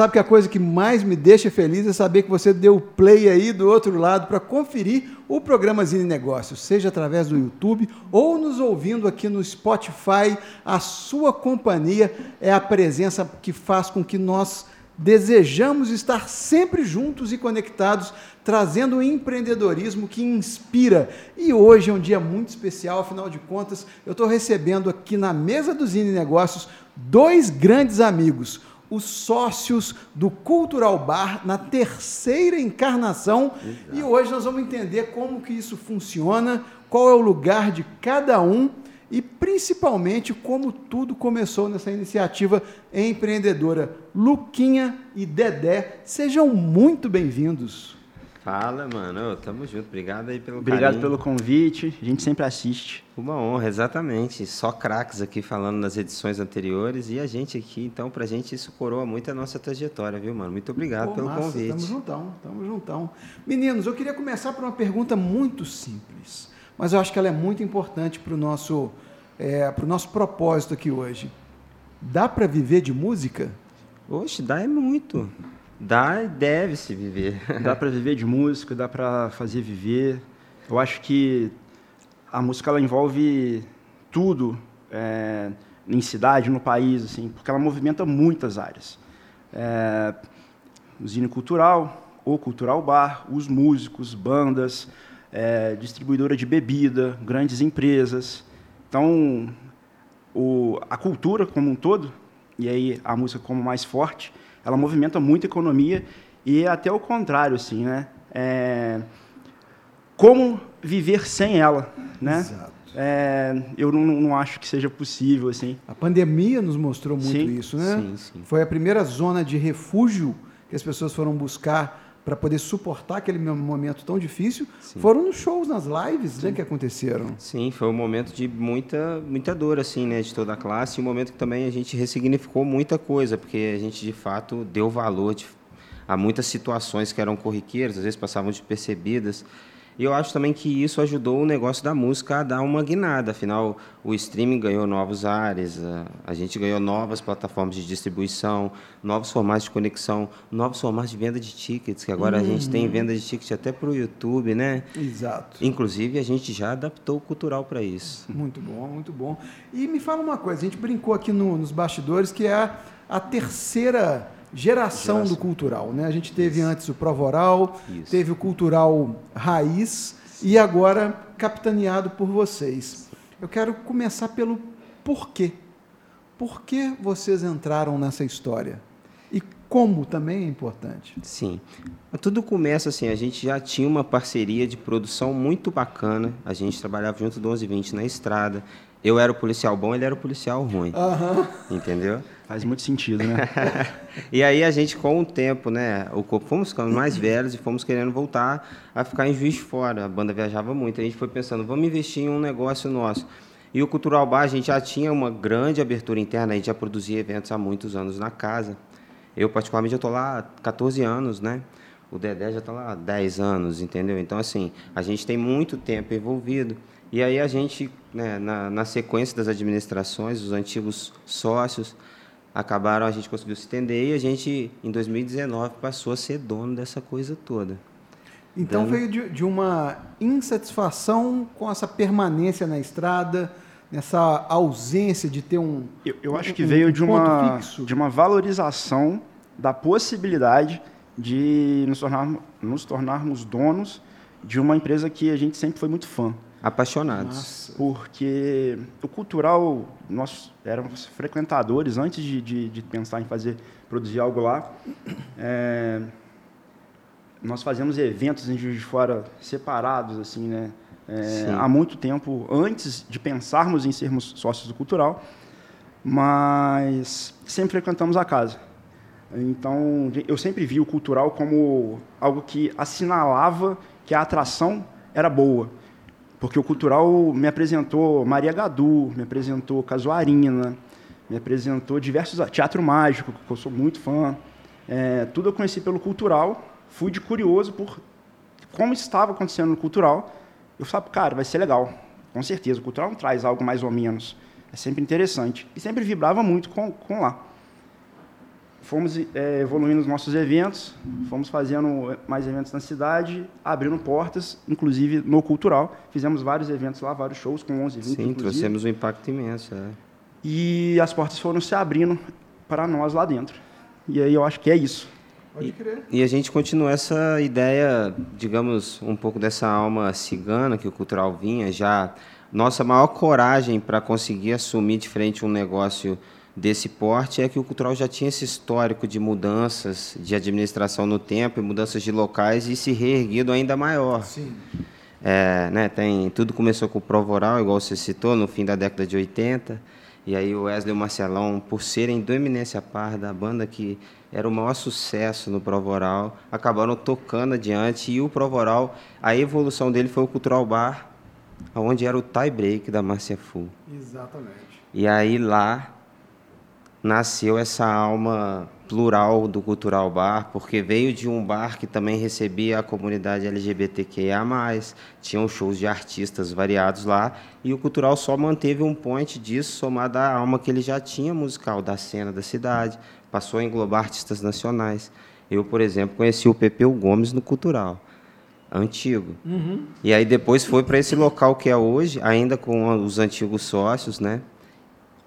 sabe que a coisa que mais me deixa feliz é saber que você deu play aí do outro lado para conferir o programa Zine Negócios, seja através do YouTube ou nos ouvindo aqui no Spotify. A sua companhia é a presença que faz com que nós desejamos estar sempre juntos e conectados, trazendo o empreendedorismo que inspira. E hoje é um dia muito especial, afinal de contas, eu estou recebendo aqui na mesa do Zine Negócios dois grandes amigos os sócios do Cultural Bar na terceira encarnação. Exato. E hoje nós vamos entender como que isso funciona, qual é o lugar de cada um e principalmente como tudo começou nessa iniciativa empreendedora. Luquinha e Dedé, sejam muito bem-vindos. Fala, mano. Tamo junto. Obrigado aí pelo Obrigado carinho. pelo convite. A gente sempre assiste. Uma honra, exatamente. Só craques aqui falando nas edições anteriores e a gente aqui, então, pra gente isso coroa muito a nossa trajetória, viu, mano? Muito obrigado Pô, pelo massa, convite. Tamo juntão, tamo juntão. Meninos, eu queria começar por uma pergunta muito simples, mas eu acho que ela é muito importante para o nosso, é, pro nosso propósito aqui hoje. Dá para viver de música? Oxe, dá é muito. Dá e deve-se viver. Dá para viver de música, dá para fazer viver. Eu acho que a música ela envolve tudo é, em cidade, no país, assim, porque ela movimenta muitas áreas. É, usina cultural, o cultural bar, os músicos, bandas, é, distribuidora de bebida, grandes empresas. Então, o, a cultura como um todo, e aí a música como mais forte, ela movimenta muito a economia e até o contrário, assim, né? É, como viver sem ela, né? Exato. É, eu não, não, acho que seja possível assim. A pandemia nos mostrou muito sim, isso, né? Sim, sim. Foi a primeira zona de refúgio que as pessoas foram buscar para poder suportar aquele momento tão difícil, Sim. foram nos shows, nas lives né, que aconteceram. Sim, foi um momento de muita, muita dor, assim, né, de toda a classe, e um momento que também a gente ressignificou muita coisa, porque a gente, de fato, deu valor de, a muitas situações que eram corriqueiras, às vezes passavam despercebidas, e eu acho também que isso ajudou o negócio da música a dar uma guinada. Afinal, o streaming ganhou novos ares, a gente ganhou novas plataformas de distribuição, novos formatos de conexão, novos formatos de venda de tickets, que agora uhum. a gente tem uhum. venda de tickets até para o YouTube, né? Exato. Inclusive, a gente já adaptou o cultural para isso. Muito bom, muito bom. E me fala uma coisa, a gente brincou aqui no, nos bastidores que é a, a terceira geração, geração, do cultural. Né? A gente teve Isso. antes o Provoral, Isso. teve o Cultural Raiz e agora capitaneado por vocês. Eu quero começar pelo porquê. Por que vocês entraram nessa história? E como também é importante. Sim. Tudo começa assim, a gente já tinha uma parceria de produção muito bacana. A gente trabalhava junto do 1120 na estrada. Eu era o policial bom, ele era o policial ruim. Uhum. Entendeu? Faz muito sentido, né? e aí a gente, com o tempo, né, o corpo, fomos ficando mais velhos e fomos querendo voltar a ficar em Juiz Fora. A banda viajava muito. A gente foi pensando, vamos investir em um negócio nosso. E o Cultural Bar, a gente já tinha uma grande abertura interna, a gente já produzia eventos há muitos anos na casa. Eu, particularmente, estou lá há 14 anos, né? O Dedé já está lá há 10 anos, entendeu? Então, assim, a gente tem muito tempo envolvido. E aí a gente, né, na, na sequência das administrações, os antigos sócios, acabaram, a gente conseguiu se estender e a gente, em 2019, passou a ser dono dessa coisa toda. Então, veio de, de, uma insatisfação com essa permanência na estrada, nessa ausência de ter um. Eu, eu acho que um, veio um de, uma, fixo. de uma valorização da possibilidade de nos, tornar, nos tornarmos donos de uma empresa que a gente sempre foi muito fã. Apaixonados. Nossa. Porque o cultural, nós éramos frequentadores antes de, de, de pensar em fazer, produzir algo lá. É, nós fazíamos eventos em Juiz de Fora separados, assim, né? É, há muito tempo, antes de pensarmos em sermos sócios do cultural, mas sempre frequentamos a casa. Então, eu sempre vi o cultural como algo que assinalava que a atração era boa porque o cultural me apresentou Maria Gadu, me apresentou Casuarina, me apresentou diversos teatro mágico, que eu sou muito fã. É, tudo eu conheci pelo cultural. Fui de curioso por como estava acontecendo no cultural. Eu falei, cara, vai ser legal, com certeza. O cultural não traz algo mais ou menos. É sempre interessante. E sempre vibrava muito com, com lá. Fomos é, evoluindo os nossos eventos, fomos fazendo mais eventos na cidade, abrindo portas, inclusive no cultural. Fizemos vários eventos lá, vários shows com 11, 20 Sim, inclusive. trouxemos um impacto imenso. É. E as portas foram se abrindo para nós lá dentro. E aí eu acho que é isso. Pode crer. E a gente continua essa ideia, digamos, um pouco dessa alma cigana que o cultural vinha já. Nossa maior coragem para conseguir assumir de frente um negócio desse porte é que o cultural já tinha esse histórico de mudanças de administração no tempo e mudanças de locais e se reerguido ainda maior. Sim. É, né, tem, tudo começou com o Provoral, igual você citou, no fim da década de 80. E aí o Wesley e o Marcelão, por serem do Eminência Parda, a banda que era o maior sucesso no Provoral, acabaram tocando adiante. E o Provoral, a evolução dele foi o Cultural Bar, onde era o tie break da Márcia Full. Exatamente. E aí lá nasceu essa alma plural do Cultural Bar, porque veio de um bar que também recebia a comunidade LGBTQIA+, tinham shows de artistas variados lá, e o Cultural só manteve um point disso, somado à alma que ele já tinha musical da cena da cidade, passou a englobar artistas nacionais. Eu, por exemplo, conheci o Pepeu Gomes no Cultural, antigo. E aí depois foi para esse local que é hoje, ainda com os antigos sócios, né?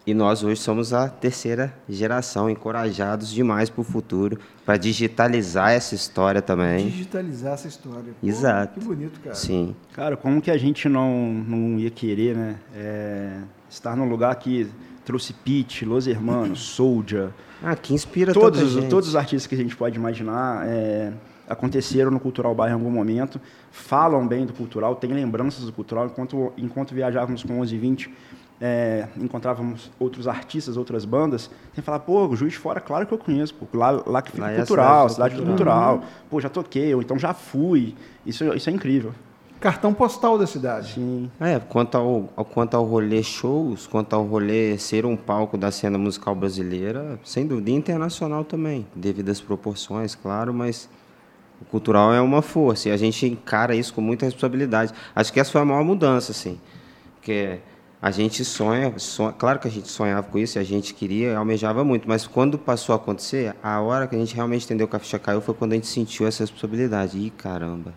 E nós hoje somos a terceira geração, encorajados demais para o futuro, para digitalizar essa história também. Digitalizar essa história. Pô, Exato. Que bonito, cara. Sim, Cara, como que a gente não, não ia querer, né? é, estar num lugar que trouxe Pete, Los Hermanos, Soldier, ah, que inspira todos, tanta os- gente. todos os artistas que a gente pode imaginar é, aconteceram no Cultural Bar em algum momento, falam bem do Cultural, têm lembranças do Cultural. Enquanto, enquanto viajávamos com 11 e 20, é, encontrávamos outros artistas, outras bandas, tem que falar, pô, Juiz de Fora, claro que eu conheço, pô, lá, lá que fica Lá o é a Cultural, cidade do cidade do Cultural, pô, já toquei, ou então já fui. Isso, isso é incrível. Cartão postal da cidade. Sim. É, quanto ao, ao- quanto ao rolê shows, quanto ao rolê ser um palco da cena musical brasileira, sem dúvida, internacional também, devido às proporções, claro, mas o cultural é uma força e a gente encara isso com muita responsabilidade. Acho que essa foi a maior mudança, assim, porque a gente sonha, sonha, claro que a gente sonhava com isso, a gente queria, almejava muito, mas quando passou a acontecer, a hora que a gente realmente entendeu que a ficha caiu foi quando a gente sentiu essa responsabilidade. Ih, caramba,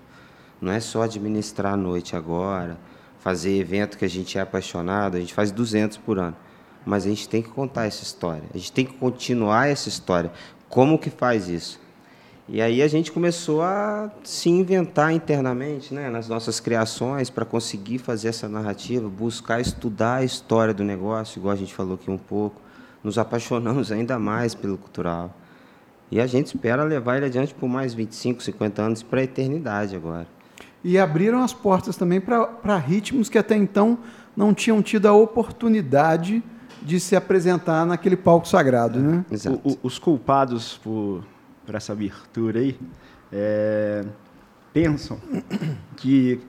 não é só administrar a noite agora, fazer evento que a gente é apaixonado, a gente faz 200 por ano. Mas a gente tem que contar essa história, a gente tem que continuar essa história. Como que faz isso? E aí a gente começou a se inventar internamente, né, nas nossas criações, para conseguir fazer essa narrativa, buscar estudar a história do negócio, igual a gente falou aqui um pouco. Nos apaixonamos ainda mais pelo cultural. E a gente espera levar ele adiante por mais 25, 50 anos para a eternidade agora. E abriram as portas também para ritmos que até então não tinham tido a oportunidade de se apresentar naquele palco sagrado, né? Exato. O- o- os culpados por, por essa abertura aí é, pensam que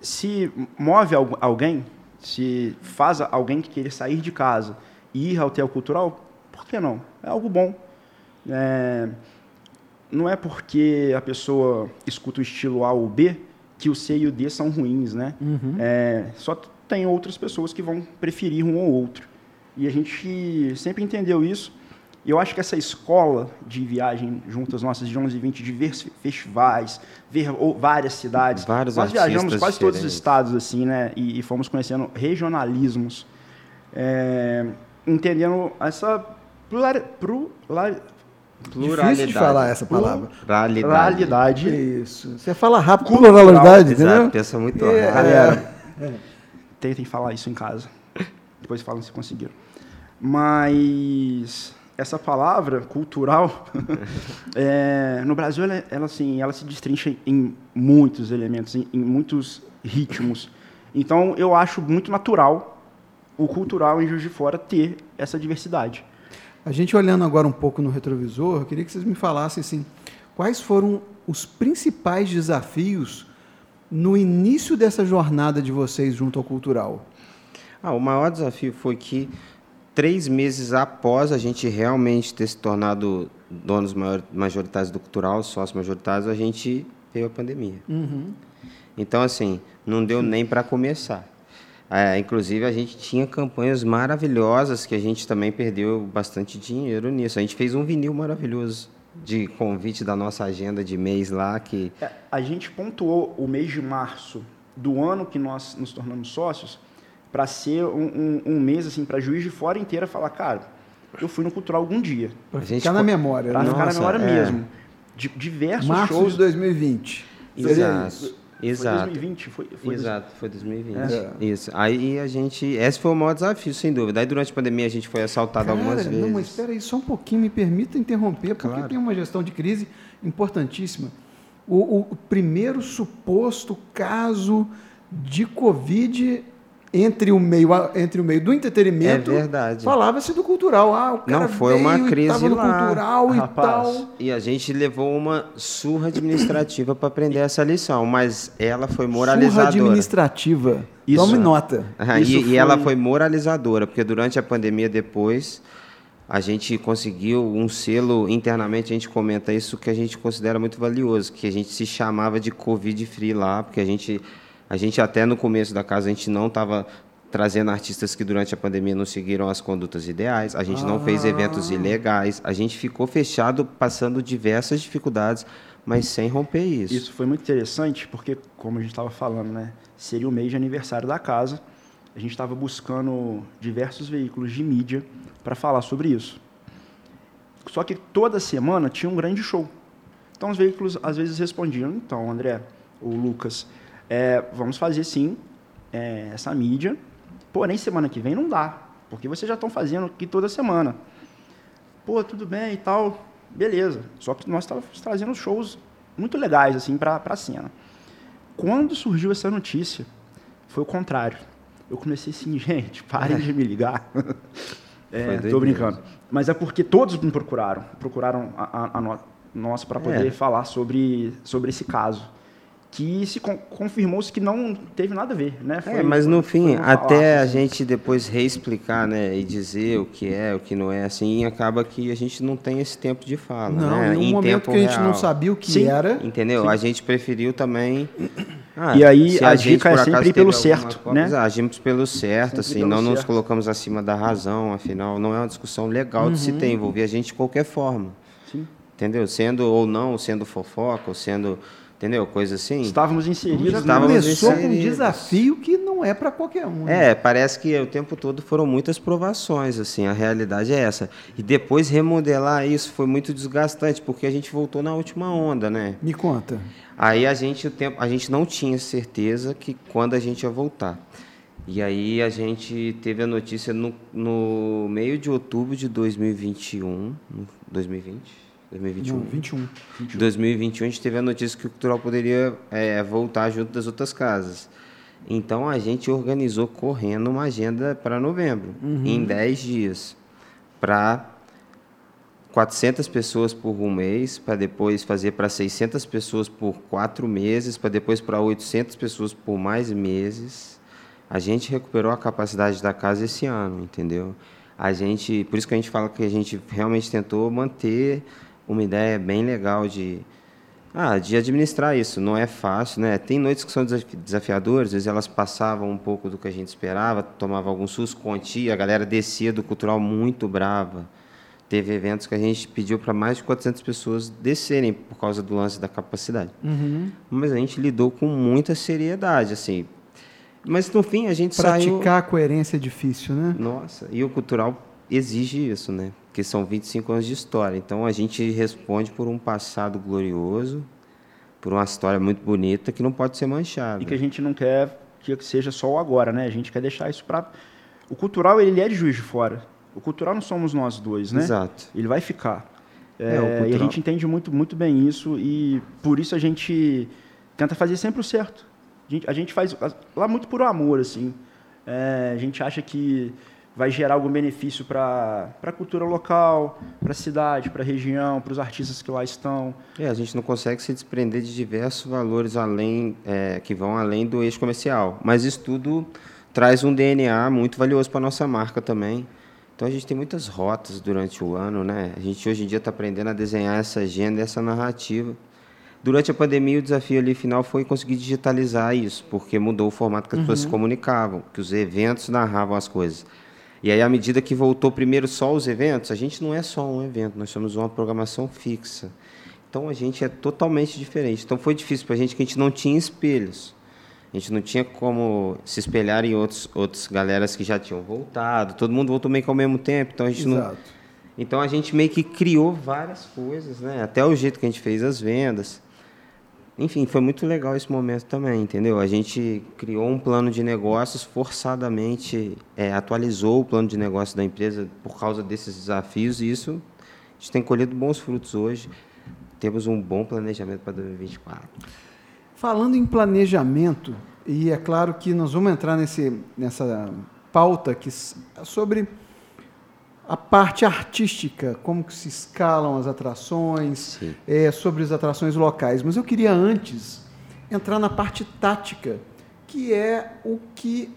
se move algu- alguém, se faz alguém que querer sair de casa e ir ao hotel cultural, por que não? É algo bom. É, não é porque a pessoa escuta o estilo A ou B que o C e o D são ruins, né? É, só tem outras pessoas que vão preferir um ou outro. E a gente sempre entendeu isso. E eu acho que essa escola de viagem juntas nossas de 11 e 20, de ver fe- festivais, ver várias cidades. Vários Nós viajamos quase todos os diferentes. estados, assim, né? E, e fomos conhecendo regionalismos. é, entendendo essa plural, plural, Difícil de falar essa palavra. Pluralidade. pluralidade. Isso. Você fala rápido, Cultural, pluralidade, Exato, entendeu? pensa muito É, rápido. Galera, tentem falar isso em casa. Depois falam se conseguiram. Mas essa palavra cultural, é, no Brasil, ela, ela, assim, ela se destrincha em muitos elementos, em, em muitos ritmos. Então, eu acho muito natural o cultural em Juiz de Fora ter essa diversidade. A gente olhando agora um pouco no retrovisor, eu queria que vocês me falassem assim, quais foram os principais desafios no início dessa jornada de vocês junto ao cultural? Ah, o maior desafio foi que três meses após a gente realmente ter se tornado donos maior- majoritários do cultural, sócios majoritários, a gente veio a pandemia. Então, assim, não deu nem para começar. É, inclusive, a gente tinha campanhas maravilhosas que a gente também perdeu bastante dinheiro nisso. A gente fez um vinil maravilhoso de convite da nossa agenda de mês lá que É, a gente pontuou o mês de março do ano que nós nos tornamos sócios para ser um, um, um mês assim para juiz de fora inteira falar, cara, eu fui no cultural algum dia, Pra A gente ficar na memória. para né? ficar na Nossa, memória é. mesmo. De, diversos Março shows. de 2020. Seria Exato. isso? Foi Exato. 2020, foi, foi Exato, foi 2020. É. Isso. Aí a gente. Esse foi o maior desafio, sem dúvida. Aí durante a pandemia a gente foi assaltado algumas Cara, vezes. Não, mas espera aí, só um pouquinho, me permita interromper, porque Claro. tem uma gestão de crise importantíssima. O, o- o primeiro suposto caso de Covid entre o meio, entre o meio do entretenimento, É verdade. falava-se do cultural. Ah, o cara Não, foi uma e crise lá, cultural e rapaz. tal. E a gente levou uma surra administrativa para aprender essa lição, mas ela foi Surra moralizadora. administrativa. Isso. Tome nota. Ah, Isso e, e foi- ela foi moralizadora, porque durante a pandemia depois a gente conseguiu um selo internamente, a gente comenta isso que a gente considera muito valioso, que a gente se chamava de Covid Free lá, porque a gente a gente até no começo da casa a gente não estava trazendo artistas que durante a pandemia não seguiram as condutas ideais, a gente não fez eventos ilegais, a gente ficou fechado passando diversas dificuldades, mas sem romper isso. Isso foi muito interessante, porque, como a gente estava falando, né, seria o mês de aniversário da casa. A gente estava buscando diversos veículos de mídia para falar sobre isso. Só que toda semana tinha um grande show. Então os veículos às vezes respondiam: então, André, o Lucas, é, vamos fazer sim é, essa mídia, porém semana que vem não dá, porque vocês já estão fazendo aqui toda semana. Pô, tudo bem e tal, beleza. Só que nós estávamos trazendo shows muito legais assim para a cena. Quando surgiu essa notícia, foi o contrário. Eu comecei assim, gente, parem de me ligar. É, tô brincando. Mas é porque todos me procuraram, procuraram a, a, a nós para poder É. falar sobre, sobre esse caso. Que se con- confirmou-se que não teve nada a ver, né? É, mas no foi fim, uma até falácia, a assim. gente depois reexplicar, né, e dizer o que é, o que não é, assim, acaba que a gente não tem esse tempo de fala, Não, né? em um momento tempo que a gente não real. sabia o que Sim. era. Entendeu? A gente preferiu também. Ah, E aí, se a gente, dica é sempre ir pelo certo, coisa, né? Agimos pelo certo, Sempre assim, pelo não nos certo. colocamos acima da razão, afinal, não é uma discussão legal de se ter, envolver a gente de qualquer forma. Sim. Entendeu? Sendo ou não, sendo fofoca, ou sendo. Entendeu? Coisa assim. Estávamos inseridos. Já Estávamos começou com um inseridos. desafio que não é para qualquer um. né? É, parece que o tempo todo foram muitas provações, assim, a realidade é essa. E depois remodelar isso foi muito desgastante, porque a gente voltou na última onda, né? Me conta. Aí a gente, o tempo, a gente não tinha certeza que quando a gente ia voltar. E aí a gente teve a notícia no, no meio de outubro de 2021, no 2020, 2021. Não, 21. Em 2021 a gente teve a notícia que o cultural poderia é, voltar junto das outras casas. Então a gente organizou correndo uma agenda para novembro, em 10 dias, para 400 pessoas por um mês, para depois fazer para 600 pessoas por quatro meses, para depois para 800 pessoas por mais meses. A gente recuperou a capacidade da casa esse ano, entendeu? A gente, por isso que a gente fala que a gente realmente tentou manter uma ideia bem legal de ah, de administrar isso. Não é fácil, né? Tem noites que são desafi- desafiadoras, às vezes elas passavam um pouco do que a gente esperava, tomava algum susto, quantia, a galera descia do cultural muito brava. Teve eventos que a gente pediu para mais de 400 pessoas descerem por causa do lance da capacidade. Mas a gente lidou com muita seriedade, assim. Mas no fim a gente saiu. Praticar a coerência é difícil, né? Nossa, e o cultural exige isso, né? Porque são 25 anos de história. Então a gente responde por um passado glorioso, por uma história muito bonita que não pode ser manchada. E que a gente não quer que seja só o agora, né? A gente quer deixar isso para O cultural ele é de Juiz de Fora. O cultural não somos nós dois, né? Exato. Ele vai ficar. É, É, o E a cultural- gente entende muito, muito bem isso e por isso a gente tenta fazer sempre o certo. A gente, a gente faz lá muito por amor, assim. É, a gente acha que vai gerar algum benefício para a cultura local, para a cidade, para a região, para os artistas que lá estão. É, a gente não consegue se desprender de diversos valores além é, que vão além do eixo comercial. Mas isso tudo traz um DNA muito valioso para a nossa marca também. Então a gente tem muitas rotas durante o ano, né? A gente hoje em dia está aprendendo a desenhar essa agenda, essa narrativa. Durante a pandemia, o desafio ali final foi conseguir digitalizar isso, porque mudou o formato que as pessoas se comunicavam, que os eventos narravam as coisas. E aí, à medida que voltou primeiro só os eventos, a gente não é só um evento, nós somos uma programação fixa. Então, a gente é totalmente diferente. Então, foi difícil para a gente que a gente não tinha espelhos. A gente não tinha como se espelhar em outros, outros galeras que já tinham voltado. Todo mundo voltou meio que ao mesmo tempo, então a gente não... Exato. Então a gente meio que criou várias coisas, né? Até o jeito que a gente fez as vendas. Enfim, foi muito legal esse momento também, entendeu? A gente criou um plano de negócios, forçadamente é, atualizou o plano de negócio da empresa por causa desses desafios e isso a gente tem colhido bons frutos hoje. Temos um bom planejamento para 2024. Falando em planejamento, e é claro que nós vamos entrar nesse, nessa pauta que, s- sobre a parte artística, como que se escalam as atrações, Sim. é, sobre as atrações locais. Mas eu queria antes entrar na parte tática, que é o que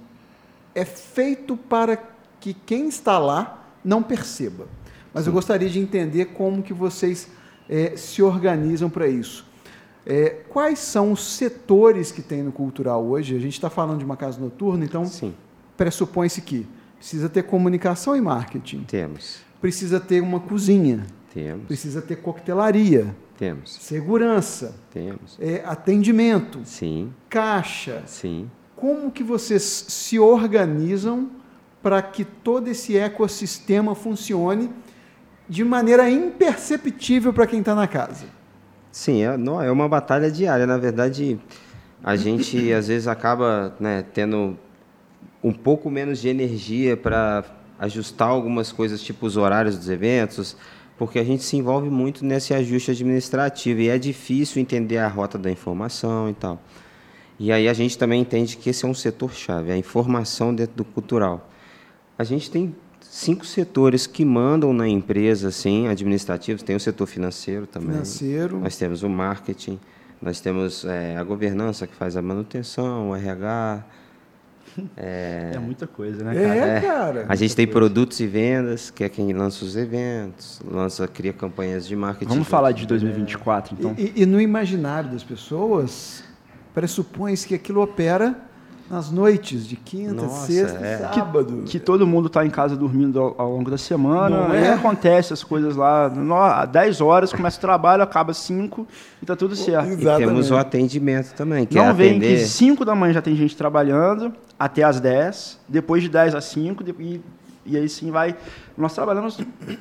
é feito para que quem está lá não perceba. Mas eu gostaria de entender como que vocês é, se organizam para isso. É, quais são os setores que tem no cultural hoje? A gente está falando de uma casa noturna, então Sim, pressupõe-se que precisa ter comunicação e marketing, temos. precisa ter uma cozinha, Temos. precisa ter coquetelaria, Temos. segurança, Temos. é, atendimento, Sim, caixa. sim. Como que vocês se organizam para que todo esse ecossistema funcione de maneira imperceptível para quem está na casa? Sim, é, não, é uma batalha diária. Na verdade, a gente às vezes acaba né, tendo um pouco menos de energia para ajustar algumas coisas, tipo os horários dos eventos, porque a gente se envolve muito nesse ajuste administrativo e é difícil entender a rota da informação e tal. E aí a gente também entende que esse é um setor-chave, a informação dentro do cultural. A gente tem cinco setores que mandam na empresa, assim, administrativos. Tem o setor financeiro também. Financeiro. Nós temos o marketing, nós temos eh, a governança que faz a manutenção, o RH. É, muita coisa, né, cara? É, cara. A gente tem produtos e vendas, que é quem lança os eventos, lança, cria campanhas de marketing. Vamos falar de 2024, então. E, e- e no imaginário das pessoas, pressupõe-se que aquilo opera nas noites de quinta, Nossa, sexta é. e sábado. Que todo mundo está em casa dormindo ao, ao longo da semana. Não e é? acontece as coisas lá. no- Às 10 horas começa o trabalho, acaba às 5 e tá tudo certo. E temos o atendimento também, que é Não vem atender. que 5 da manhã já tem gente trabalhando, até às 10, depois de 10 às 5, de- e, e aí sim vai. Nós trabalhamos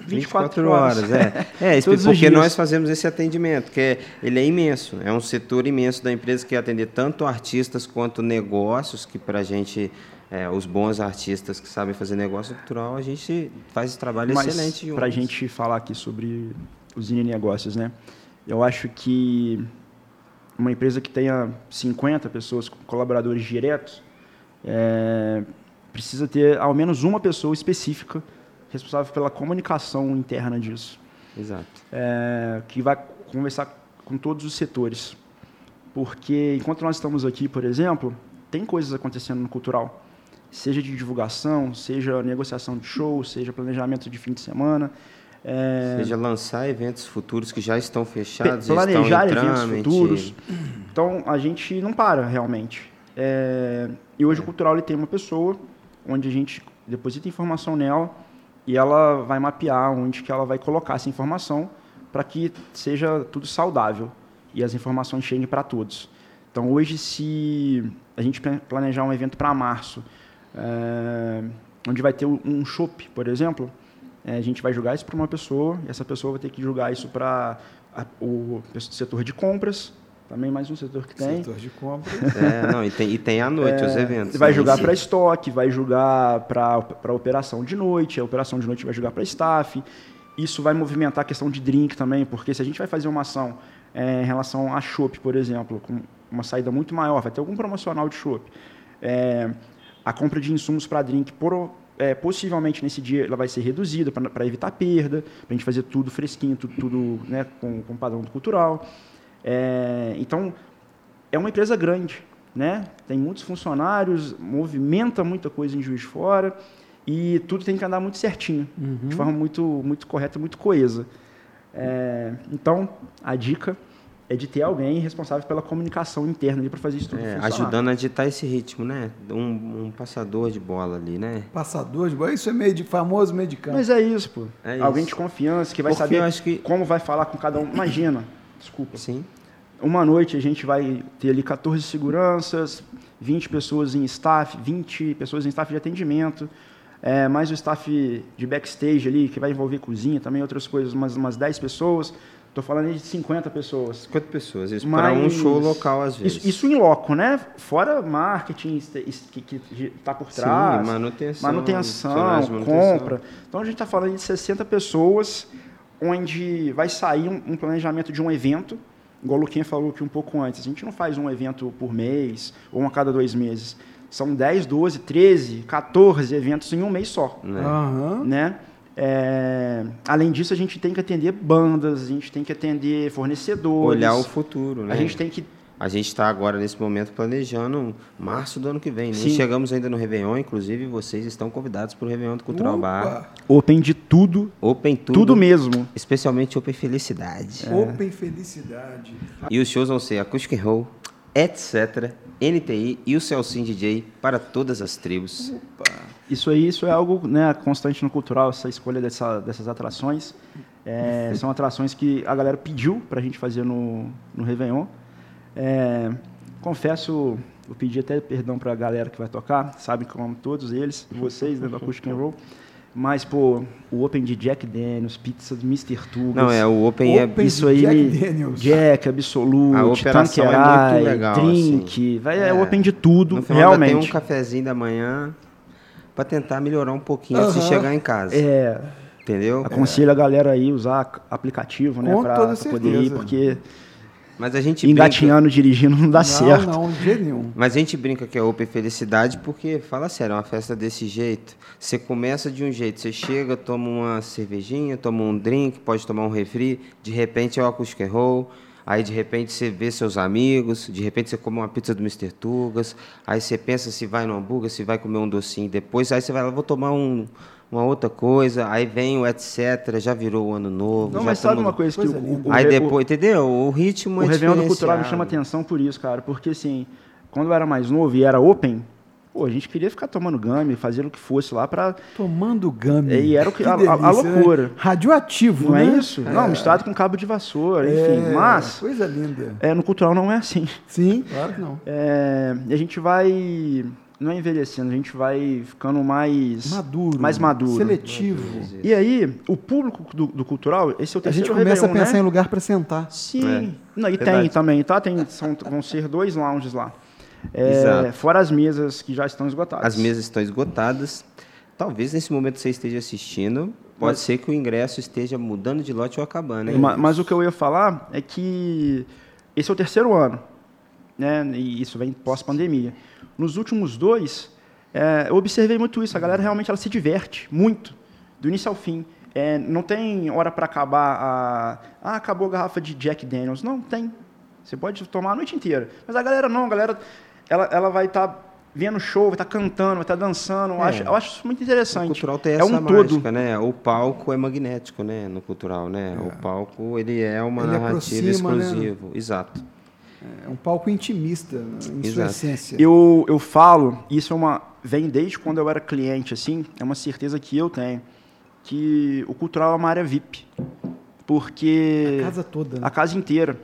24, horas. é. É, isso porque nós fazemos esse atendimento, que é, ele é imenso. É um setor imenso da empresa que atende tanto artistas quanto negócios, que para a gente, é, os bons artistas que sabem fazer negócio cultural, a gente faz esse trabalho Mas excelente para a gente falar aqui sobre os negócios, né? Eu acho que uma empresa que tenha 50 pessoas, colaboradores diretos, é, precisa ter ao menos uma pessoa específica responsável pela comunicação interna disso, Exato. é, que vai conversar com todos os setores. Porque enquanto nós estamos aqui, por exemplo, tem coisas acontecendo no cultural, seja de divulgação, seja negociação de show, seja planejamento de fim de semana. é, Seja lançar eventos futuros que já estão fechados, já planejar estão eventos trâmite. futuros. Então, a gente não para, realmente. É, e hoje o Cultural ele tem uma pessoa onde a gente deposita informação nela e ela vai mapear onde que ela vai colocar essa informação para que seja tudo saudável e as informações cheguem para todos. Então, hoje, se a gente planejar um evento para março, é, onde vai ter um shopping, por exemplo, é, a gente vai julgar isso para uma pessoa e essa pessoa vai ter que julgar isso para o setor de compras, também mais um setor que tem. Setor de compra. É, não, e, tem, e tem à noite os eventos. Vai né, julgar para estoque, vai julgar para operação de noite, a operação de noite vai julgar para staff. Isso vai movimentar a questão de drink também, porque se a gente vai fazer uma ação é, em relação a chopp, por exemplo, com uma saída muito maior, vai ter algum promocional de chopp. É, a compra de insumos para drink, por- é, possivelmente nesse dia, ela vai ser reduzida para evitar perda, para a gente fazer tudo fresquinho, tudo, tudo né, com, com padrão cultural. É, então, é uma empresa grande, né? Tem muitos funcionários, movimenta muita coisa em Juiz de Fora e tudo tem que andar muito certinho, de forma muito, muito correta, muito coesa. É, então, a dica é de ter alguém responsável pela comunicação interna ali para fazer isso tudo É, funcionar. ajudando a ditar esse ritmo, né? Um, um passador de bola ali, né? Passador de bola, isso é meio de famoso meio de campo. Mas é isso, pô. É alguém isso. de confiança que vai Porque saber que- como vai falar com cada um. Imagina, desculpa. Sim. Uma noite a gente vai ter ali 14 seguranças, 20 pessoas em staff, 20 pessoas em staff de atendimento, é, mais o staff de backstage ali, que vai envolver cozinha, também outras coisas, umas, umas 10 pessoas. Estou falando de 50 pessoas. 50 pessoas, isso para um show local às vezes. Isso, isso em loco, né? Fora marketing que está por Sim, trás. manutenção, manutenção, de manutenção. compra. Então a gente está falando de 60 pessoas, onde vai sair um, um planejamento de um evento, igual o Luquinha falou aqui um pouco antes. A gente não faz um evento por mês ou um a cada dois meses. São 10, 12, 13, 14 eventos em um mês só Né? Aham. né? É, além disso, a gente tem que atender bandas, a gente tem que atender fornecedores. Olhar o futuro, né? A gente tem que. A gente está agora, nesse momento, planejando março do ano que vem. Nem Sim. chegamos ainda no Réveillon, inclusive vocês estão convidados para o Réveillon do Cultural Bar. Opa, Open de tudo, Open tudo. tudo, mesmo. Especialmente Open Felicidade. Open Felicidade. E os shows vão ser Acoustic and Roll, etc., NTI e o Celcin DJ para todas as tribos. Isso aí, isso é algo né, constante no cultural, essa escolha dessa- dessas atrações. É, são atrações que a galera pediu para a gente fazer no, no Réveillon. É, confesso, eu pedi até perdão para a galera que vai tocar, sabem que eu amo todos eles, vocês, né, do Acoustic and Roll. Mas, pô, o Open de Jack Daniels, pizza do Mr. Tugas. Não, é, o Open, Open é... Isso aí, Jack Daniels. Jack, Absolute, A operação é muito legal, Drink, vai, é, É. Open de tudo, No final ainda tem realmente. um cafezinho da manhã para tentar melhorar um pouquinho antes Aham. de chegar em casa. É, Entendeu? aconselho a galera aí usar aplicativo, né, Com pra, toda pra poder ir, porque Mas a gente brinca... engatinhando, dirigindo não dá não, certo. não, de jeito nenhum. Mas a gente brinca que é Open Felicidade porque, fala sério, é uma festa desse jeito. Você começa de um jeito, você chega, toma uma cervejinha, toma um drink, pode tomar um refri, de repente é o acústico roll, aí de repente você vê seus amigos, de repente você come uma pizza do Mr. Tugas, aí você pensa se vai no hambúrguer, se vai comer um docinho depois, aí você vai lá, vou tomar um- uma outra coisa, aí vem o etc, já virou o ano novo. Não, já mas sabe tamo- uma coisa que Coisa o, o, Aí o- depois, entendeu? O ritmo o é Réveillon do Cultural me diferenciado. chama atenção por isso, cara, porque assim, quando eu era mais novo e era open, pô, a gente queria ficar tomando game, fazendo o que fosse lá pra... Tomando gami. E era o que- a- a- a delícia, loucura. Né? Radioativo, Não né? é isso? Não, misturado com cabo de vassoura, enfim, É, mas Coisa linda. é, no Cultural não é assim. Sim, claro que não. É, e a gente vai, não é envelhecendo, a gente vai ficando mais... Maduro. Mais maduro. Seletivo. E aí, o público do, do cultural, esse é o A terceiro gente começa a pensar né? em lugar para sentar. Sim. Não, e Verdade. tem também, tá? Tem, são, vão ser dois lounges lá. É, Exato. fora as mesas que já estão esgotadas. As mesas estão esgotadas. Talvez nesse momento você esteja assistindo. Pode Mas- ser que o ingresso esteja mudando de lote ou acabando, hein? Ma- Mas, o que eu ia falar é que esse é o terceiro ano, né? E isso vem pós-pandemia. Nos últimos dois, é, eu observei muito isso. A galera realmente ela se diverte muito, do início ao fim. É, não tem hora para acabar a. Ah, acabou a garrafa de Jack Daniels. Não, tem. Você pode tomar a noite inteira. Mas a galera não, a galera ela, ela vai estar vendo show, vai estar cantando, vai estar dançando. Eu, É. acho, eu acho isso muito O interessante. cultural tem é essa um mágica, todo. né? O palco é magnético, né? No cultural, né? O palco, ele é uma Ele narrativa aproxima, né? exclusiva. Exato. É um palco intimista, né, em sua Exato. essência. Eu, eu falo, isso é uma vem desde quando eu era cliente, assim, é uma certeza que eu tenho, que o cultural é uma área VIP. Porque... A casa toda. né? A casa inteira.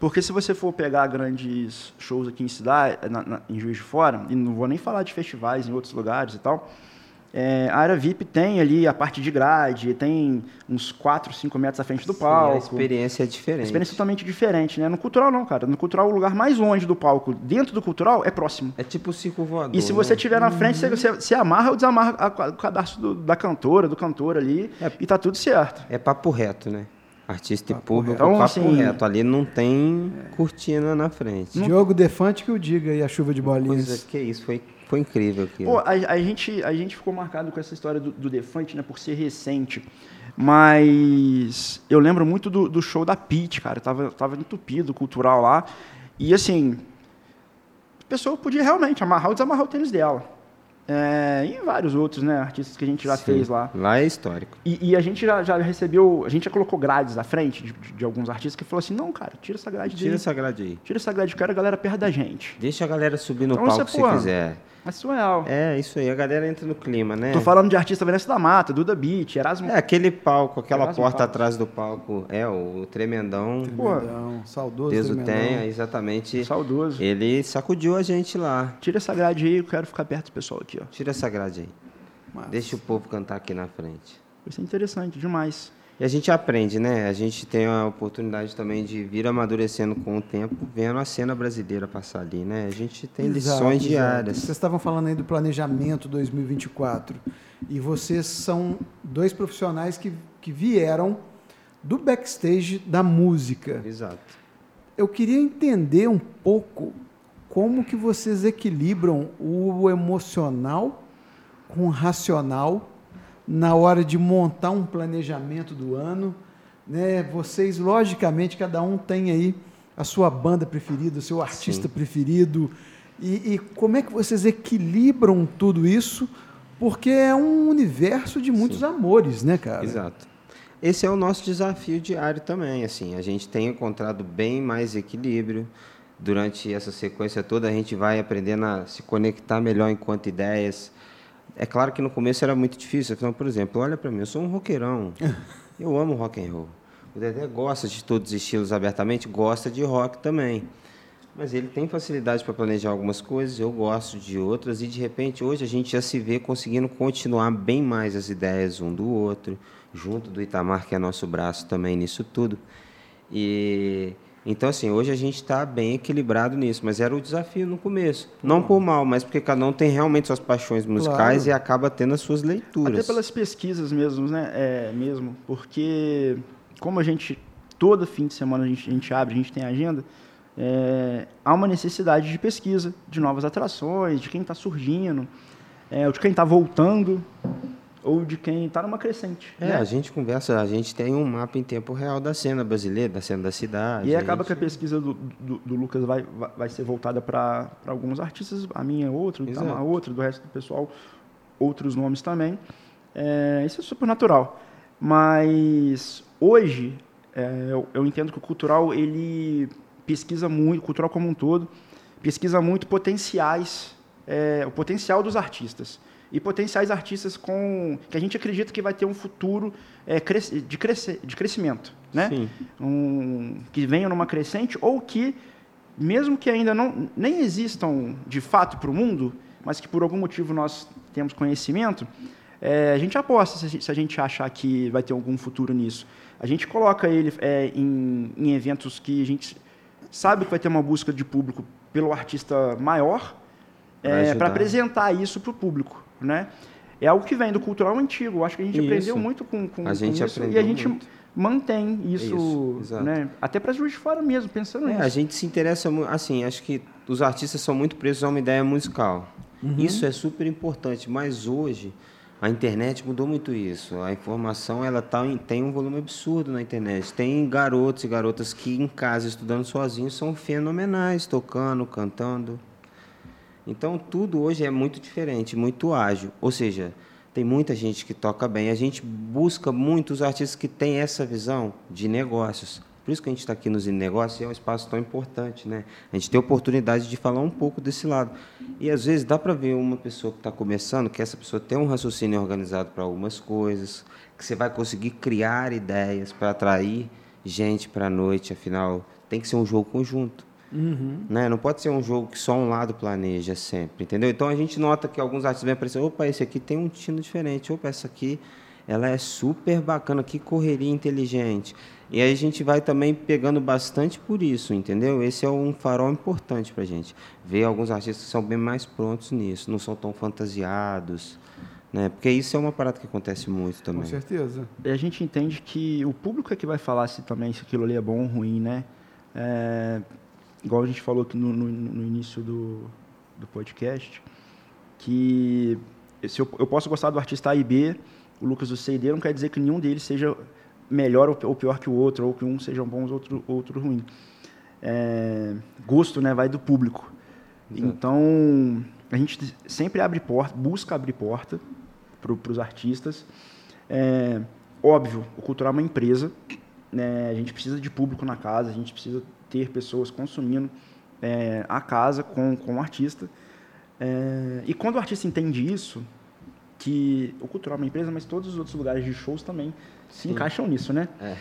Porque se você for pegar grandes shows aqui em cidade, na- na- em Juiz de Fora, e não vou nem falar de festivais em outros lugares e tal, é, a área VIP tem ali a parte de grade, tem uns 4, 5 metros à frente do Sim, palco. a experiência é diferente. A experiência é totalmente diferente, né? No cultural não, cara. No cultural o lugar mais longe do palco, dentro do cultural, é próximo. É tipo o circo voador. E se você né? estiver na frente, você, você, você amarra ou desamarra a- o cadastro do- da cantora, do cantor ali, É. e tá tudo certo. É papo reto, né? Artista e Papo público, reto. Então, papo assim, reto. Ali não tem cortina na frente. Diogo Defante que o diga e a chuva de bolinhas. Coisa que isso, foi, foi incrível aquilo. Pô, a, a gente, a gente ficou marcado com essa história do, do Defante, né, por ser recente. Mas eu lembro muito do, do show da Pete, cara. Tava, tava entupido, cultural lá. E assim, a pessoa podia realmente amarrar ou desamarrar o tênis dela. É, e vários outros, né? Artistas que a gente já Sim. fez lá. Lá é histórico. E, e a gente já, já recebeu, a gente já colocou grades à frente de, de- de alguns artistas que falou assim, não, cara, tira essa grade Tira daí. essa grade aí. Tira essa grade, eu quero a galera perto da gente. Deixa a galera subir no Então palco você, se pô, quiser. Mas surreal. É, isso aí. A galera entra no clima, né? Tô falando de artista Vanessa da Mata, Duda Beat, Erasmo. É, aquele palco, aquela Erasmo porta Carlos. atrás do palco. É, o tremendão. Pô, Tremendão, saudoso Deus o Tremendão. tenha, exatamente. Saudoso. Ele sacudiu a gente lá. Tira essa grade aí, eu quero ficar perto do pessoal aqui, ó. Tira essa grade aí. Massa. Deixa o povo cantar aqui na frente. Isso é interessante demais. E a gente aprende, né? A gente tem a oportunidade também de vir amadurecendo com o tempo, vendo a cena brasileira passar ali, né? A gente tem Exato, lições exato. diárias. Vocês estavam falando aí do planejamento 2024. E vocês são dois profissionais que, que vieram do backstage da música. Exato. Eu queria entender um pouco como que vocês equilibram o emocional com o racional na hora de montar um planejamento do ano. Né? Vocês, logicamente, cada um tem aí a sua banda preferida, o seu artista preferido. E, e como é que vocês equilibram tudo isso? Porque é um universo de muitos amores, né, cara? Exato. Esse é o nosso desafio diário também, assim, a gente tem encontrado bem mais equilíbrio. Durante essa sequência toda, a gente vai aprendendo a se conectar melhor enquanto ideias. É claro que no começo era muito difícil, afinal, por exemplo, olha para mim, eu sou um roqueirão. Eu amo rock and roll. O Dedé gosta de todos os estilos abertamente, gosta de rock também. Mas ele tem facilidade para planejar algumas coisas, eu gosto de outras, e de repente hoje a gente já se vê conseguindo continuar bem mais as ideias um do outro, junto do Itamar, que é nosso braço também nisso tudo. E então, assim, hoje a gente está bem equilibrado nisso, mas era o desafio no começo. Não por mal, mas porque cada um tem realmente suas paixões musicais Claro. e acaba tendo as suas leituras. Até pelas pesquisas mesmo, né? É, mesmo, porque como a gente todo fim de semana a gente, a gente abre, a gente tem agenda, é, há uma necessidade de pesquisa de novas atrações, de quem está surgindo, é, de quem está voltando, ou de quem está numa crescente. É, né? a gente conversa, a gente tem um mapa em tempo real da cena brasileira, da cena da cidade. E a acaba gente- que a pesquisa do, do, do Lucas vai, vai, vai ser voltada para alguns artistas, a minha é outra, Exato. Itamar outra, do resto do pessoal, outros nomes também. É, isso é super natural. Mas hoje, é, eu, eu entendo que o cultural, ele pesquisa muito, o cultural como um todo, pesquisa muito potenciais, é, o potencial dos artistas. E potenciais artistas com que a gente acredita que vai ter um futuro é, de, cresce, de crescimento. Né? Sim. um, que venham numa crescente ou que, mesmo que ainda não nem existam de fato para o mundo, mas que por algum motivo nós temos conhecimento, é, a gente aposta se a gente, se a gente achar que vai ter algum futuro nisso. A gente coloca ele é, em, em eventos que a gente sabe que vai ter uma busca de público pelo artista maior, é, para apresentar isso para o público. Né? É algo que vem do cultural antigo. Eu acho que a gente Isso. aprendeu muito com, com, A gente com isso e aprendeu a gente muito. mantém isso, Isso, né? até para Juiz de Fora mesmo, pensando É, nisso. a gente se interessa muito, assim, acho que os artistas são muito presos a uma ideia musical. Isso é super importante, mas hoje a internet mudou muito isso. A informação ela tá em- tem um volume absurdo na internet. Tem garotos e garotas que em casa estudando sozinhos são fenomenais, tocando, cantando. Então tudo hoje é muito diferente, muito ágil. Ou seja, tem muita gente que toca bem. A gente busca muitos artistas que têm essa visão de negócios. Por isso que a gente está aqui nos negócios e é um espaço tão importante, né? A gente tem a oportunidade de falar um pouco desse lado. E às vezes dá para ver uma pessoa que está começando, que essa pessoa tem um raciocínio organizado para algumas coisas, que você vai conseguir criar ideias para atrair gente para a noite. Afinal, tem que ser um jogo conjunto. Né? Não pode ser um jogo que só um lado planeja sempre, entendeu? Então a gente nota que alguns artistas vêm aparecer, opa, esse aqui tem um destino diferente, opa, essa aqui ela é super bacana, que correria inteligente. E aí a gente vai também pegando bastante por isso, entendeu? Esse é um farol importante para a gente. Ver alguns artistas que são bem mais prontos nisso, não são tão fantasiados, né? Porque isso é uma parada que acontece muito Com também. certeza. E a gente entende que o público é que vai falar se também se aquilo ali é bom ou ruim, né? É, igual a gente falou aqui no, no- no início do, do podcast, que se eu, eu posso gostar do artista A e B, o Lucas do C e D, não quer dizer que nenhum deles seja melhor ou ou pior que o outro, ou que um seja bom e outro, outro ruim. É, gosto né, vai do público. Exato. Então, a gente sempre abre porta, busca abrir porta para os artistas. É, óbvio, o cultural é uma empresa, né? a gente precisa de público na casa, a gente precisa ter pessoas consumindo é, a casa com, com o artista. É, e quando o artista entende isso, que o cultural é uma empresa, mas todos os outros lugares de shows também se Sim. encaixam nisso, né? É.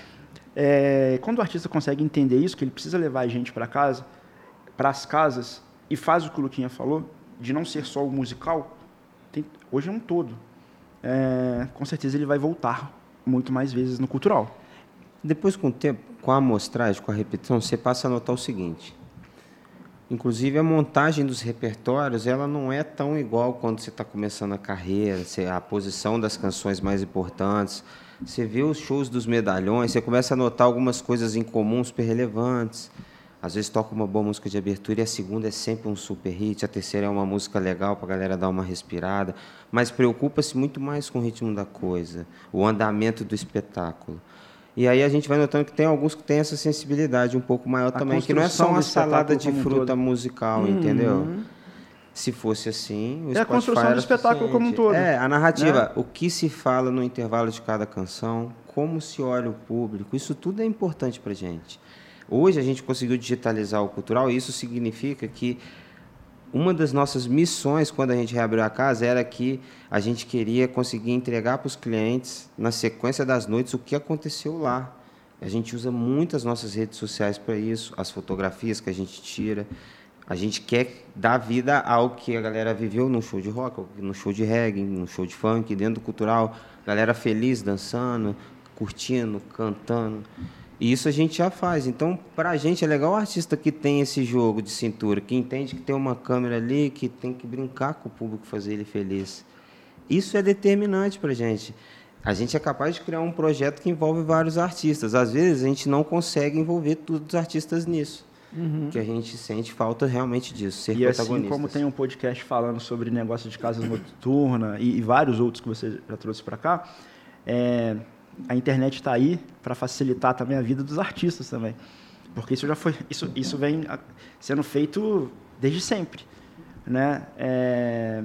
É, quando o artista consegue entender isso, que ele precisa levar a gente para casa, para as casas, e faz o que o Luquinha falou, de não ser só o musical, tem, hoje é um todo. É, com certeza ele vai voltar muito mais vezes no cultural. Depois, com o tempo, com a amostragem, com a repetição, você passa a notar o seguinte. Inclusive, a montagem dos repertórios, ela não é tão igual quando você está começando a carreira, a posição das canções mais importantes. Você vê os shows dos medalhões, você começa a notar algumas coisas em comum super relevantes. Às vezes toca uma boa música de abertura e a segunda é sempre um super hit, a terceira é uma música legal para a galera dar uma respirada, mas preocupa-se muito mais com o ritmo da coisa, o andamento do espetáculo. E aí a gente vai notando que tem alguns que têm essa sensibilidade um pouco maior a também, que não é só uma salada de fruta musical, uhum. entendeu? Se fosse assim, o é a construção do espetáculo como um todo. É, a narrativa, né? o que se fala no intervalo de cada canção, como se olha o público, isso tudo é importante para gente. Hoje a gente conseguiu digitalizar o cultural e isso significa que uma das nossas missões quando a gente reabriu a casa era que a gente queria conseguir entregar para os clientes, na sequência das noites, o que aconteceu lá. A gente usa muitas nossas redes sociais para isso, as fotografias que a gente tira. A gente quer dar vida ao que a galera viveu no show de rock, no show de reggae, no show de funk, dentro do cultural. Galera feliz, dançando, curtindo, cantando. E isso a gente já faz. Então, para a gente é legal o artista que tem esse jogo de cintura, que entende que tem uma câmera ali, que tem que brincar com o público, fazer ele feliz. Isso é determinante para a gente. A gente é capaz de criar um projeto que envolve vários artistas. Às vezes a gente não consegue envolver todos os artistas nisso. Uhum. Que a gente sente falta realmente disso, ser e assim como tem um podcast falando sobre negócio de casa noturna e, e vários outros que você já trouxe para cá, é, a internet está aí para facilitar também a vida dos artistas também. Porque isso já foi, isso, isso vem sendo feito desde sempre, né? É,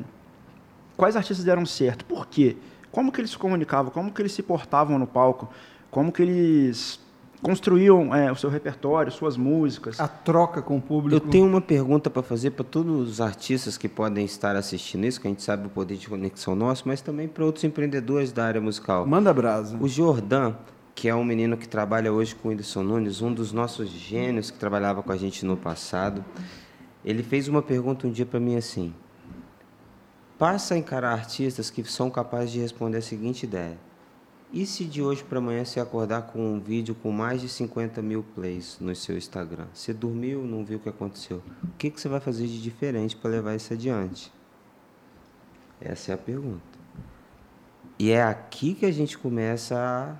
quais artistas deram certo? Por quê? Como que eles se comunicavam? Como que eles se portavam no palco? Como que eles construíam é, o seu repertório, suas músicas. A troca com o público. Eu tenho uma pergunta para fazer para todos os artistas que podem estar assistindo isso, que a gente sabe o poder de conexão nosso, mas também para outros empreendedores da área musical. Manda brasa. O Jordan, que é um menino que trabalha hoje com o Whindersson Nunes, um dos nossos gênios que trabalhava com a gente no passado, ele fez uma pergunta um dia para mim assim: passa a encarar artistas que são capazes de responder a seguinte ideia e se de hoje para amanhã você acordar com um vídeo com mais de 50 mil plays no seu Instagram? Você dormiu, não viu o que aconteceu? O que, que você vai fazer de diferente para levar isso adiante? Essa é a pergunta. E é aqui que a gente começa a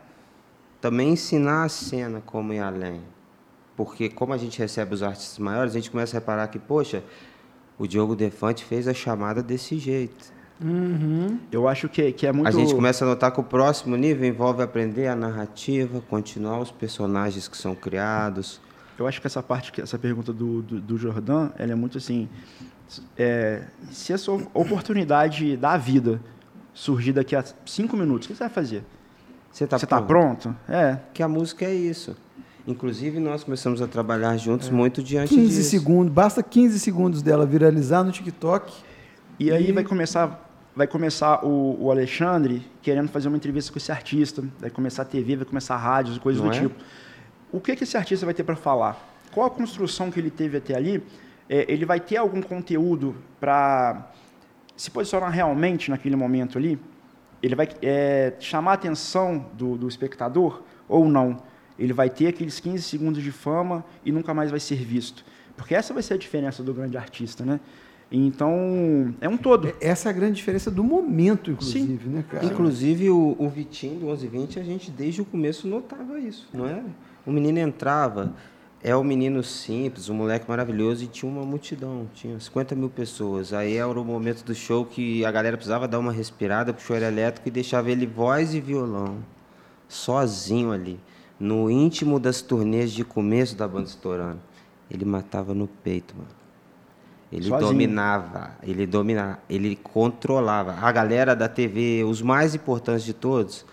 também ensinar a cena como ir além. Porque como a gente recebe os artistas maiores, a gente começa a reparar que, poxa, o Diogo Defante fez a chamada desse jeito. Uhum. Eu acho que, que é muito. A gente começa a notar que o próximo nível envolve aprender a narrativa, continuar os personagens que são criados. Eu acho que essa parte, essa pergunta do, do, do Jordan, ela é muito assim. É, se essa oportunidade da vida surgir daqui a cinco minutos, o que você vai fazer? Você está tá pronto? É. Que a música é isso. Inclusive, nós começamos a trabalhar juntos é. muito diante 15 disso. segundos, basta 15 segundos dela viralizar no TikTok. E, e... aí vai começar vai começar o, o, Alexandre querendo fazer uma entrevista com esse artista, vai começar a TV, vai começar rádios, coisas Não do é? tipo. O que, que esse artista vai ter para falar? Qual a construção que ele teve até ali? É, ele vai ter algum conteúdo para se posicionar realmente naquele momento ali? Ele vai é, chamar a atenção do, do espectador ou não? Ele vai ter aqueles 15 segundos de fama e nunca mais vai ser visto. Porque essa vai ser a diferença do grande artista, né? Então, é um todo. Essa é a grande diferença do momento, inclusive, Sim. né, cara? Inclusive, o, o Vitinho do 1120, a gente desde o começo notava isso, não é? O menino entrava, é o menino simples, um moleque maravilhoso, e tinha uma multidão, tinha 50 mil pessoas. Aí era o momento do show que a galera precisava dar uma respirada pro show era elétrico e deixava ele voz e violão, sozinho ali, no íntimo das turnês de começo da banda estourando. Ele matava no peito, mano. Ele Sozinho. dominava, ele dominava, ele controlava. A galera da TV, os mais importantes de todos,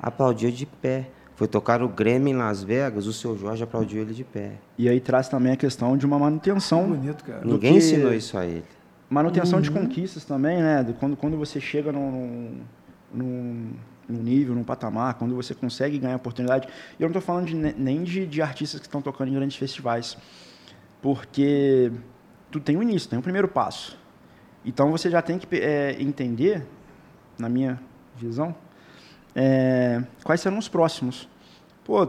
aplaudiu de pé. Foi tocar o Grêmio em Las Vegas, o seu Jorge aplaudiu ele de pé. E aí traz também a questão de uma manutenção. Bonito, cara. Ninguém que- ensinou isso a ele. Manutenção de Uhum. conquistas também, né? De Quando, quando você chega num, num, num nível, num patamar, quando você consegue ganhar oportunidade. E eu não estou falando de ne- nem de, de artistas que estão tocando em grandes festivais. Porque tu tem um início, tem um primeiro passo. Então você já tem que é, entender, na minha visão, é, quais serão os próximos. Pô,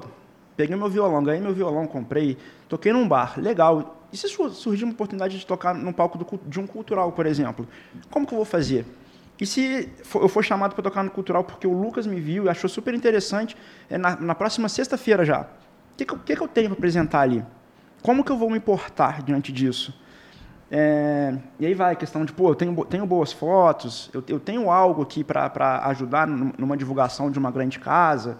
peguei meu violão, ganhei meu violão, comprei, toquei num bar, legal. E se sur- surgir uma oportunidade de tocar num palco do de um cultural, por exemplo? Como que eu vou fazer? E se eu for chamado para tocar no cultural porque o Lucas me viu e achou super interessante, é na, na próxima sexta-feira já. O que, que, que eu tenho para apresentar ali? Como que eu vou me portar diante disso? É, e aí vai a questão de, pô, eu tenho, tenho boas fotos, eu, eu tenho algo aqui para ajudar num- numa divulgação de uma grande casa.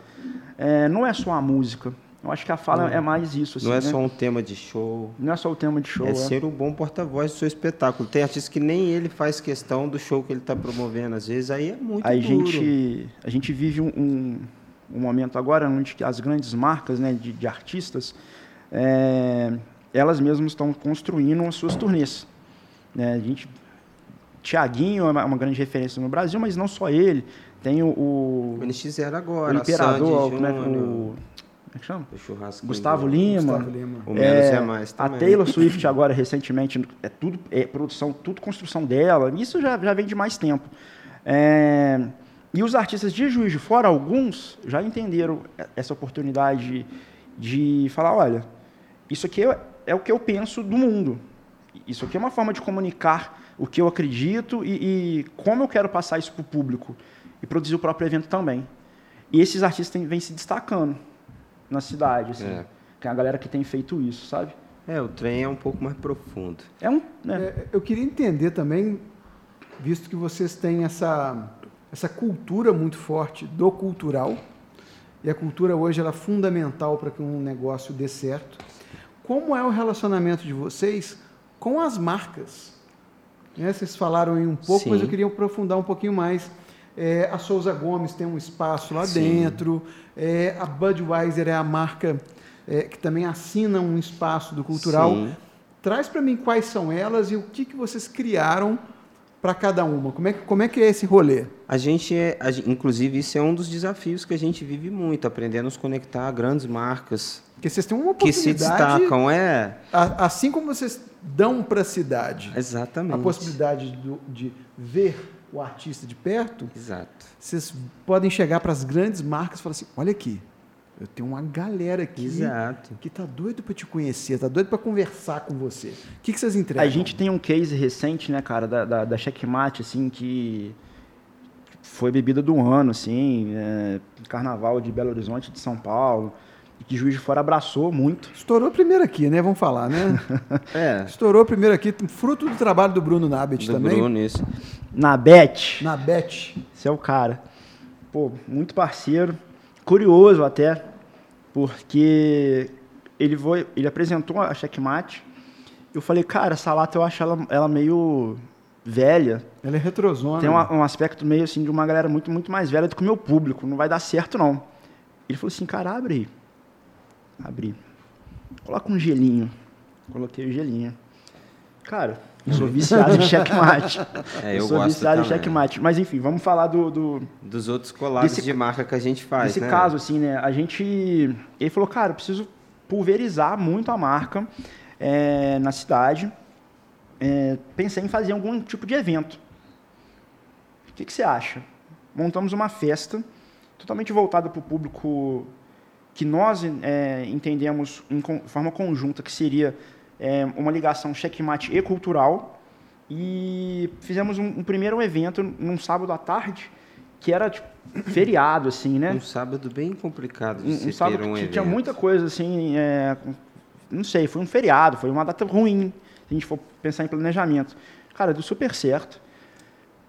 É, não é só a música. Eu acho que a fala é mais isso. Assim, não é né? só um tema de show. não é só o tema de show. é é. ser o bom porta-voz do seu espetáculo. Tem artista que nem ele faz questão do show que ele está promovendo. Às vezes aí é muito a duro. gente a gente vive um, um, um momento agora onde as grandes marcas né, de, de artistas é, elas mesmas estão construindo as suas turnês né, a gente Tiaguinho é uma, uma grande referência no Brasil mas não só ele tem o, o, O NX0 o agora, imperador a Sandy né, o, como é que chama o churrasco Gustavo Lima Gustavo Lima. O menos é, mais a também. Taylor Swift agora recentemente é tudo é produção, tudo construção dela. Isso já, já vem de mais tempo. É, e os artistas de Juiz de Fora, alguns já entenderam essa oportunidade de falar, olha, isso aqui é, o que eu penso do mundo. Isso aqui é uma forma de comunicar o que eu acredito e, e como eu quero passar isso para o público e produzir o próprio evento também. E esses artistas têm, vêm se destacando na cidade, assim. É. Que é a galera que tem feito isso, sabe? É, o trem é um pouco mais profundo. É um. Né? É, eu queria entender também, visto que vocês têm essa, essa cultura muito forte do cultural, e a cultura hoje ela é fundamental para que um negócio dê certo. Como é o relacionamento de vocês com as marcas? Né, Vocês falaram aí um pouco, Sim. mas eu queria aprofundar um pouquinho mais. É, a Souza Gomes tem um espaço lá Sim. dentro, é, a Budweiser é a marca é, que também assina um espaço do cultural. Sim. Traz para mim quais são elas e o que, que vocês criaram para cada uma. Como é, que- como é que é esse rolê? A gente é, a inclusive, isso é um dos desafios que a gente vive muito, aprendendo a nos conectar a grandes marcas Porque vocês têm uma que se oportunidade, destacam. É, a- assim como vocês dão para a cidade exatamente. a possibilidade do- de ver o artista de perto, Exato. vocês podem chegar para as grandes marcas e falar assim, olha aqui, eu tenho uma galera aqui Exato. que tá doido para te conhecer, tá doido para conversar com você. O que, que vocês entregam? A gente tem um case recente, né, cara, da, da, da Checkmate, assim, que foi bebida do ano, assim, é, carnaval de Belo Horizonte, de São Paulo, e que Juiz de Fora abraçou muito. Estourou primeiro aqui, né? Vamos falar, né? É, Estourou primeiro aqui, fruto do trabalho do Bruno Nabet do também. Bruno, isso. Na Bet, Na Bet. esse é o cara. Pô, muito parceiro, curioso até, porque ele, foi, ele apresentou a Checkmate, eu falei, cara, essa lata eu acho ela, ela meio velha, Ela é retrosona. Tem uma- um aspecto meio assim de uma galera muito, muito mais velha do que o meu público. Não vai dar certo, não. Ele falou assim, cara, abre aí. Abri. Coloca um gelinho. Coloquei o gelinho. Cara, eu sou viciado em checkmate. É, eu sou gosto viciado em também. checkmate. Mas enfim, vamos falar do, do, Dos outros collabs Desse- de marca que a gente faz, Nesse né? caso, assim, né? A gente. Ele falou, cara, eu preciso pulverizar muito a marca é, na cidade. É, pensei em fazer algum tipo de evento. O que, que você acha? Montamos uma festa totalmente voltada para o público que nós é, entendemos em forma conjunta que seria é, uma ligação checkmate e cultural. E fizemos um, um primeiro evento num sábado à tarde, que era tipo, feriado, assim, né? Um sábado bem complicado de um, se um sábado um que evento. tinha muita coisa assim, é, não sei, foi um feriado, foi uma data ruim, se a gente for pensar em planejamento. Cara, deu super certo.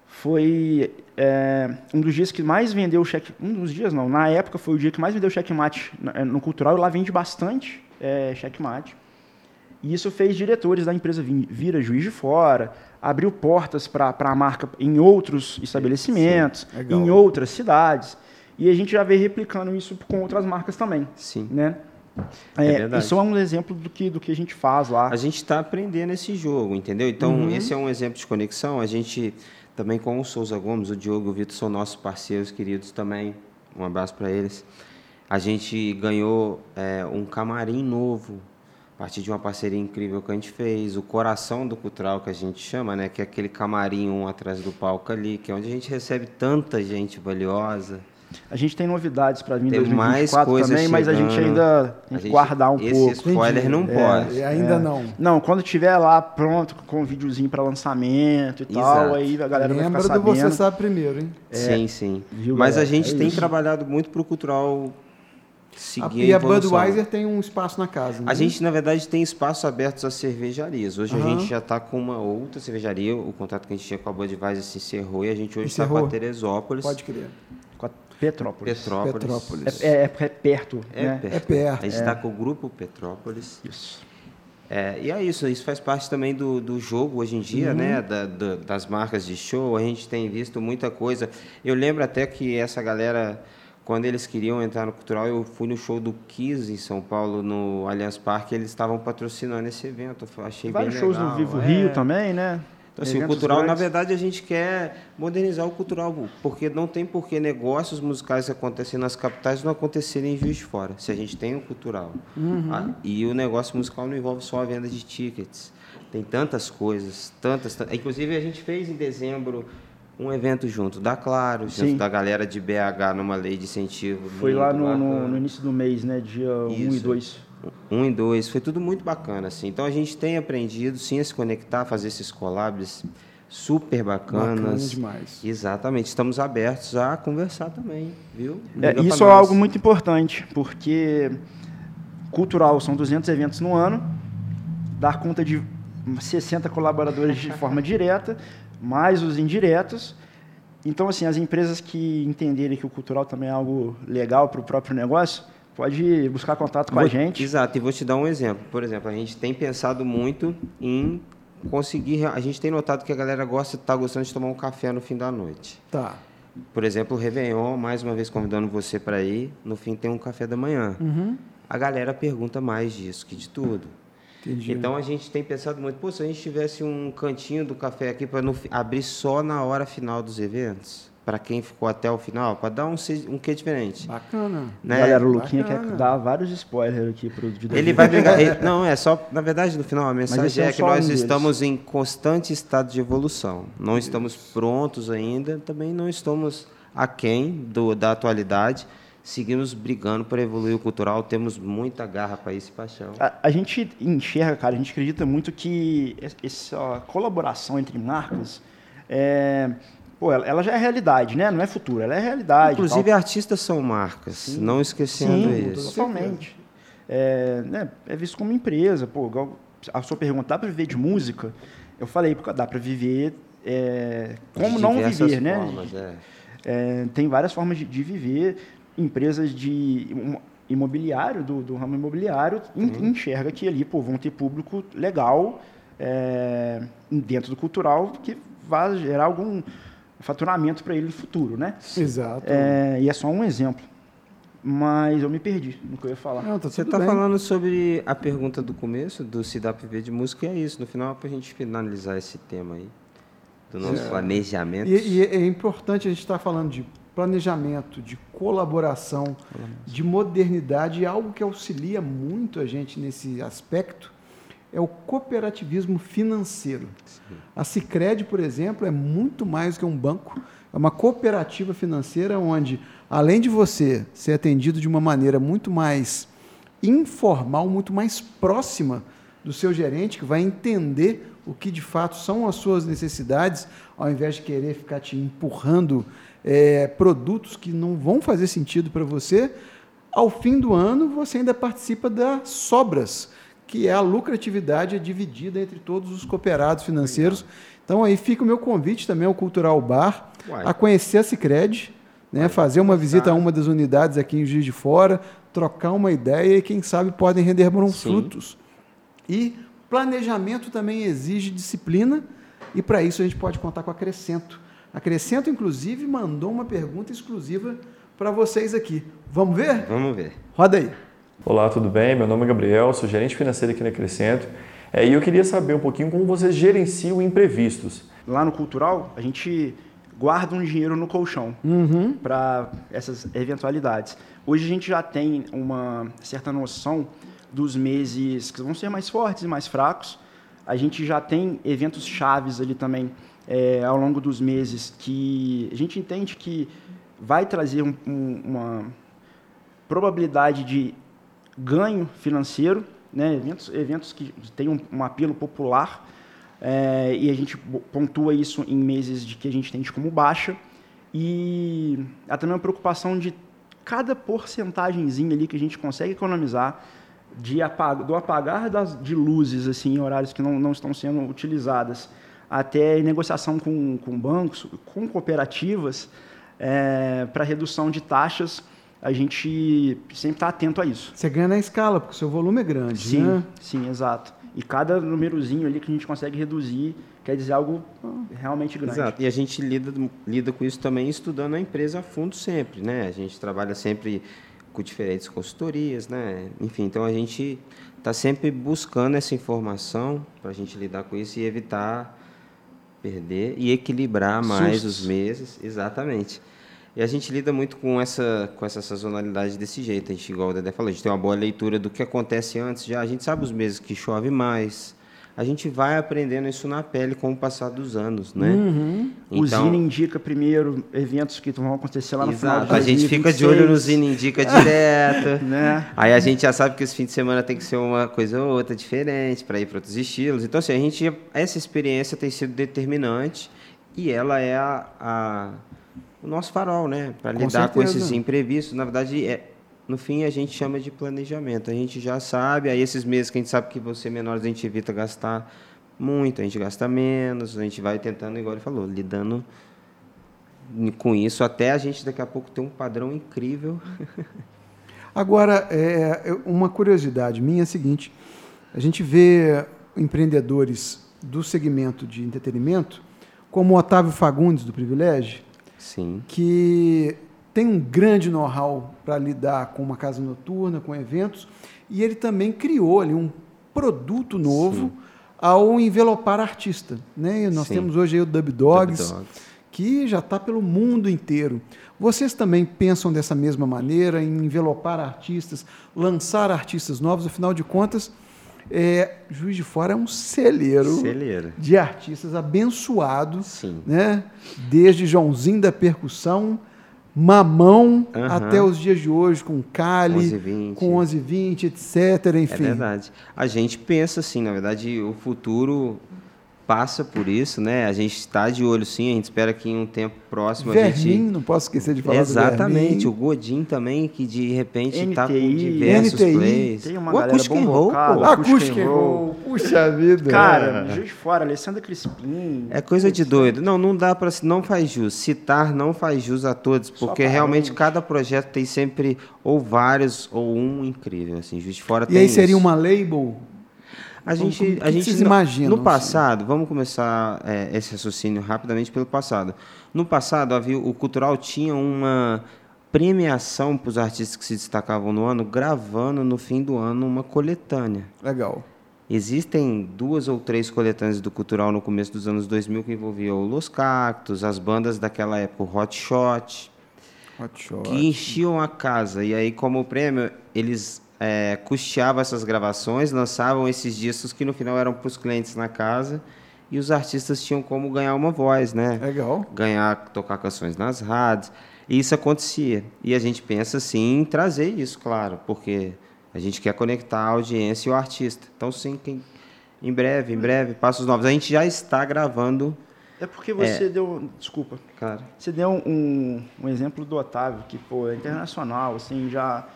Foi é, um dos dias que mais vendeu cheque, um dos dias não, na época foi o dia que mais vendeu checkmate no cultural, e lá vende bastante é, checkmate. E isso fez diretores da empresa vir, Juiz de Fora, abriu portas para a marca em outros estabelecimentos, Sim, em outras cidades. E a gente já vem replicando isso com outras marcas também. Sim. Né? É É, verdade. isso é um exemplo do que, do que a gente faz lá. A gente está aprendendo esse jogo, entendeu? Então, Uhum. esse é um exemplo de conexão. A gente também com o Souza Gomes, o Diogo e o Vitor são nossos parceiros queridos também. Um abraço para eles. A gente ganhou é, um camarim novo partir de uma parceria incrível que a gente fez. O coração do cultural que a gente chama, né? Que é aquele camarim um atrás do palco ali, que é onde a gente recebe tanta gente valiosa. A gente tem novidades para vir em Tem 2024 mais coisas também, mas a gente ainda tem A que guardar um esse pouco. spoiler não Entendi. pode. É, ainda É. não. Não, quando tiver lá pronto com um videozinho para lançamento e tal, Exato. aí a galera vai Lembra ficar do sabendo. Você Sabe Primeiro, hein? Sim, sim. Viu, Mas a galera? gente É tem isso. trabalhado muito para o cultural A- seguir e a evolução. Budweiser tem um espaço na casa. né? A gente, na verdade, tem espaços abertos às cervejarias. Hoje a Aham. gente já está com uma outra cervejaria. O contato que a gente tinha com a Budweiser se encerrou e a gente hoje está com a Teresópolis, Pode crer. Com a Petrópolis. Petrópolis. Petrópolis. É, é- é perto, É né? perto. É perto. A gente está com o grupo Petrópolis. Isso. É, e é isso, isso faz parte também do, do jogo hoje em dia, né? Da- da- das marcas de show, a gente tem visto muita coisa. Eu lembro até que essa galera, quando eles queriam entrar no cultural, eu fui no show do Kiss em São Paulo, no Allianz Parque, eles estavam patrocinando esse evento. Eu achei Vários bem shows legal. no Vivo é. Rio também, né? Então, assim, o cultural, na grandes. verdade, a gente quer modernizar o cultural, porque não tem por que negócios musicais que acontecem nas capitais não acontecerem em Juiz de Fora, se a gente tem o cultural. Ah, e o negócio musical não envolve só a venda de tickets. Tem tantas coisas, tantas... tan- Inclusive, a gente fez em dezembro um evento junto da Claro, junto Sim. da galera de BH numa lei de incentivo. Foi lá no, no- bacana. no início do mês, né? Dia 1 e Isso. 2. Um e dois, foi tudo muito bacana, assim. Então a gente tem aprendido, sim, a se conectar, fazer esses collabs super Bacana bacanas. demais. Exatamente, estamos abertos a conversar também, viu? É, isso é algo muito importante, porque cultural são 200 eventos no ano, dar conta de 60 colaboradores de forma direta, mais os indiretos. Então, assim, as empresas que entenderem que o cultural também é algo legal para o próprio negócio, pode buscar contato com a Vou- gente. Exato, e vou te dar um exemplo. Por exemplo, a gente tem pensado muito em conseguir. A gente tem notado que a galera gosta, está gostando de tomar um café no fim da noite. Tá. Por exemplo, o Réveillon, mais uma vez convidando você para ir, no fim tem um café da manhã. Uhum. A galera pergunta mais disso que de tudo. Entendi. Então a gente tem pensado muito, pô, se a gente tivesse um cantinho do café aqui para abrir só na hora final dos eventos, para quem ficou até o final, para dar um, um quê diferente. Bacana. Né? Galera, o Luquinha Bacana. quer dar vários spoilers aqui pro de Ele vai brigar. ele- não, é só. Na verdade, no final, a mensagem é é que nós um deles. estamos em constante estado de evolução. Não estamos prontos ainda, também não estamos aquém do, da atualidade. Seguimos brigando para evoluir o cultural, temos muita garra para isso e paixão. A, a gente enxerga, cara, a gente acredita muito que es- essa colaboração entre marcas, é, pô, ela, ela já é realidade, né? Não é futuro, ela é realidade. Inclusive, artistas são marcas, não esquecendo Sim, isso. totalmente. É, né, é visto como empresa. Pô, igual a sua pergunta, dá para viver de música? Eu falei, dá para viver é, como não viver, né? formas, é. É, tem várias formas de, de viver. Empresas de imobiliário, do, do ramo imobiliário, en- enxerga que ali pô, vão ter público legal é, dentro do cultural que vai gerar algum faturamento para ele no futuro, né? Exato. É, e é só um exemplo. Mas eu me perdi no que eu ia falar. Não, tá Você está falando sobre a pergunta do começo, do se dá para viver de música, e é isso. No final, para a gente finalizar esse tema aí, do nosso planejamento. E, e é importante a gente estar falando de planejamento, de colaboração, de modernidade, e algo que auxilia muito a gente nesse aspecto é o cooperativismo financeiro. A Sicredi, por exemplo, é muito mais que um banco, é uma cooperativa financeira onde, além de você ser atendido de uma maneira muito mais informal, muito mais próxima do seu gerente, que vai entender o que de fato são as suas necessidades, ao invés de querer ficar te empurrando eh, produtos que não vão fazer sentido para você. Ao fim do ano, você ainda participa das sobras, que é a lucratividade dividida entre todos os cooperados financeiros. Então, aí fica o meu convite também ao Cultural Bar, Uai. a conhecer a Cicred, né, fazer uma visita a uma das unidades aqui em Juiz de Fora, trocar uma ideia e, quem sabe, podem render bons frutos. E planejamento também exige disciplina e para isso a gente pode contar com a Acrescento. A Acrescento, inclusive, mandou uma pergunta exclusiva para vocês aqui. Vamos ver? Vamos ver. Roda aí. Olá, tudo bem? Meu nome é Gabriel, sou gerente financeiro aqui na Acrescento. É, e eu queria saber um pouquinho como vocês gerenciam imprevistos. Lá no Cultural, a gente guarda um dinheiro no colchão Uhum. para essas eventualidades. Hoje a gente já tem uma certa noção dos meses que vão ser mais fortes e mais fracos. A gente já tem eventos chaves ali também é, ao longo dos meses que a gente entende que vai trazer um- um- uma probabilidade de ganho financeiro, né? eventos, eventos que têm um, um apelo popular, é, e a gente pontua isso em meses de que a gente entende como baixa, e há também uma preocupação de cada porcentagemzinha ali que a gente consegue economizar de apag do apagar das, de luzes assim, em horários que não, não estão sendo utilizadas, até em negociação com, com bancos, com cooperativas, para redução de taxas, a gente sempre está atento a isso. Você ganha na escala, porque o seu volume é grande, Sim, né? sim, exato. E cada númerozinho ali que a gente consegue reduzir quer dizer algo realmente grande. Exato. E a gente lida, lida com isso também estudando a empresa a fundo sempre, né? A gente trabalha sempre com diferentes consultorias, né? Enfim, então a gente está sempre buscando essa informação para a gente lidar com isso e evitar perder e equilibrar mais Sustos. os meses, exatamente. E a gente lida muito com essa com essa sazonalidade desse jeito. A gente, igual o Dedé falou, a gente tem uma boa leitura do que acontece antes já. A gente sabe os meses que chove mais. A gente vai aprendendo isso na pele com o passar dos anos, né? Uhum. O Então- Zine indica primeiro eventos que vão acontecer lá no final Exato. de A gente fica de 2026, olho no Zine Indica direto. Né? Aí a gente já sabe que esse fim de semana tem que ser uma coisa ou outra diferente para ir para outros estilos. Então, assim, a gente, essa experiência tem sido determinante e ela é a, a- o nosso farol, né? Para Com lidar com certeza. esses imprevistos. Na verdade, é, no fim, a gente chama de planejamento. A gente já sabe, aí esses meses que a gente sabe que você menores a gente evita gastar muito, a gente gasta menos, a gente vai tentando, igual ele falou, lidando com isso até a gente daqui a pouco ter um padrão incrível. Agora, é, uma curiosidade minha é a seguinte: a gente vê empreendedores do segmento de entretenimento, como o Otávio Fagundes, do Privilégio, Sim. que tem um grande know-how para lidar com uma casa noturna, com eventos, e ele também criou ali um produto novo ao envelopar artista. Né? E nós Sim. temos hoje o Dub Dogs, Dub Dogs. que já está pelo mundo inteiro. Vocês também pensam dessa mesma maneira, em envelopar artistas, lançar artistas novos? Afinal de contas, é, Juiz de Fora é um celeiro Celeiro. de artistas abençoados, Sim. né? Desde Joãozinho da percussão, Mamão, Aham. até os dias de hoje, com Cali, 11:20. com 1120, etc. É Enfim. verdade. A gente pensa assim, na verdade, o futuro passa por isso, né? A gente está de olho sim, a gente espera que em um tempo próximo a Vermin, gente não posso esquecer de falar Exatamente, do o Godin também, que de repente está com NTI, diversos NTI, plays. tem uma o galera Acoustic and Roll, bombocada. pô. And Roll, puxa vida. Cara, Juiz de Fora, Alessandra Crispim. É coisa de doido. Não, não dá para não faz jus. Citar não faz jus a todos, porque realmente cada projeto tem sempre ou vários ou um incrível, assim. Juiz de Fora E tem aí seria isso. uma label? A Como- gente, como- o que a gente vocês no- imaginam, No assim? passado, vamos começar é, esse raciocínio rapidamente pelo passado. No passado, havia, o cultural tinha uma premiação para os artistas que se destacavam no ano, gravando no fim do ano uma coletânea. Legal. Existem duas ou três coletâneas do cultural no começo dos anos 2000 que envolviam Los Cactos, as bandas daquela época, o Hot Shot, Hot shot. que enchiam a casa. E aí, como prêmio, eles é, custeavam essas gravações, lançavam esses discos que no final eram para os clientes na casa e os artistas tinham como ganhar uma voz, né? Legal. Ganhar, tocar canções nas rádios. E isso acontecia. E a gente pensa, sim, em trazer isso, claro, porque a gente quer conectar a audiência e o artista. Então, sim, quem, em breve, em breve, passos novos. A gente já está gravando, É porque você deu. Desculpa. claro. Você deu um, um exemplo do Otávio, que pô, é internacional, assim, já,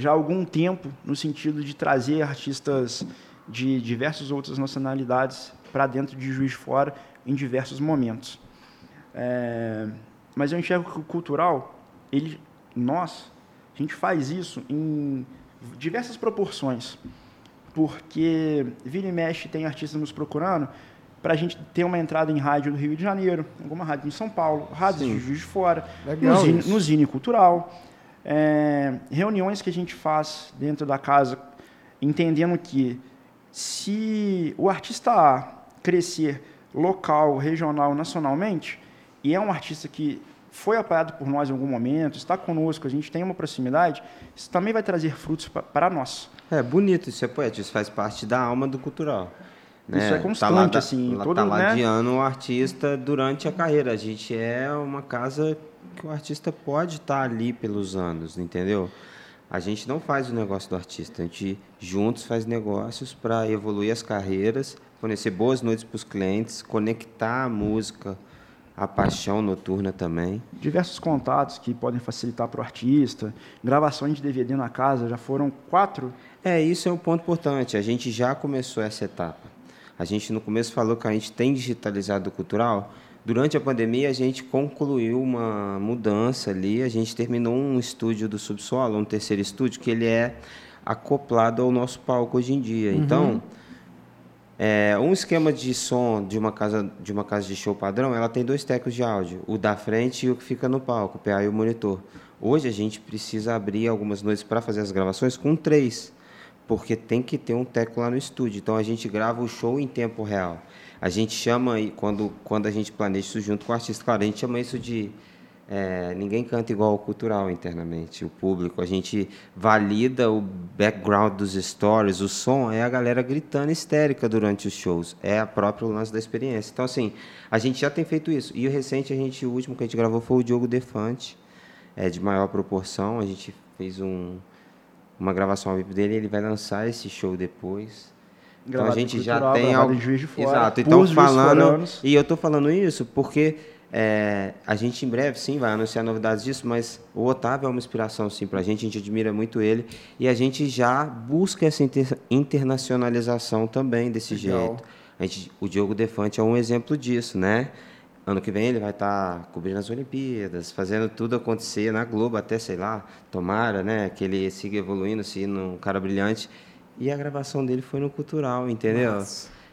já há algum tempo, no sentido de trazer artistas de diversas outras nacionalidades para dentro de Juiz de Fora em diversos momentos. É, mas eu enxergo que o cultural, ele, nós, a gente faz isso em diversas proporções. porque vira e mexe tem artistas nos procurando para a gente ter uma entrada em rádio do Rio de Janeiro, alguma rádio em São Paulo, rádios de Juiz de Fora, Legal no, Zine, no Zine Cultural. É, reuniões que a gente faz dentro da casa, entendendo que se o artista A crescer local, regional, nacionalmente, e é um artista que foi apoiado por nós em algum momento, está conosco, a gente tem uma proximidade, isso também vai trazer frutos pa- para nós. É bonito, isso é poético, isso faz parte da alma do cultural. Né? Isso é constante, tá lá, assim, lá, todo, tá né? ladeando o artista durante a carreira. A gente é uma casa que o artista pode estar ali pelos anos, entendeu? A gente não faz o negócio do artista, a gente juntos faz negócios para evoluir as carreiras, fornecer boas noites para os clientes, conectar a música, a paixão noturna também. diversos contatos que podem facilitar para o artista, gravações de DVD na casa, já foram quatro. É, isso é um ponto importante. A gente já começou essa etapa. A gente no começo falou que a gente tem digitalizado o cultural. Durante a pandemia, a gente concluiu uma mudança ali. A gente terminou um estúdio do subsolo, um terceiro estúdio, que ele é acoplado ao nosso palco hoje em dia. Então, é, um esquema de som de uma casa de uma casa de show padrão, ela tem dois tecos de áudio, o da frente e o que fica no palco, o PA e o monitor. Hoje a gente precisa abrir algumas noites para fazer as gravações com três, porque tem que ter um teco lá no estúdio. Então a gente grava o show em tempo real. A gente chama quando quando a gente planeja isso junto com o artista, claro, a gente chama isso de é, ninguém canta igual ao cultural internamente, o público. A gente valida o background dos stories, o som é a galera gritando histérica durante os shows, é a própria lance da experiência. Então, assim, a gente já tem feito isso. E o recente, a gente, o último que a gente gravou foi o Diogo Defante, é de maior proporção. A gente fez um, uma gravação ao vivo dele, ele vai lançar esse show depois. Então a Gravado gente já tem algo. Juiz de Fora, Exato. Então falando e eu estou falando isso porque é, a gente em breve sim vai anunciar novidades disso, mas o Otávio é uma inspiração sim para a gente. A gente admira muito ele e a gente já busca essa inter- internacionalização também desse Legal. jeito. A gente, o Diogo Defante é um exemplo disso, né? Ano que vem ele vai estar cobrindo as Olimpíadas, fazendo tudo acontecer na Globo, até, sei lá, tomara, né? Que ele siga evoluindo, se um cara brilhante. E a gravação dele foi no Cultural, entendeu?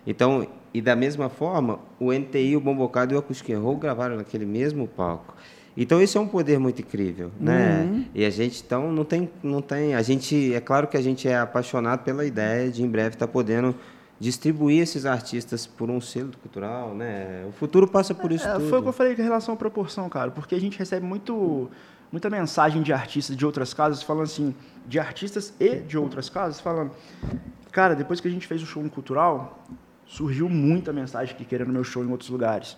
Então, e da mesma forma, o NTI, o Bombocado e o Acoustic Roll gravaram naquele mesmo palco. Então, isso é um poder muito incrível, né? E a gente, então, não tem, não tem... A gente, é claro que a gente é apaixonado pela ideia de, em breve, estar podendo distribuir esses artistas por um selo cultural, né? O futuro passa por isso É, tudo. foi o que eu falei com relação à proporção, cara, porque a gente recebe muito, muita mensagem de artistas de outras casas falando assim, de artistas e de outras casas falando, cara, depois que a gente fez o show no cultural, surgiu muita mensagem que querendo meu show em outros lugares.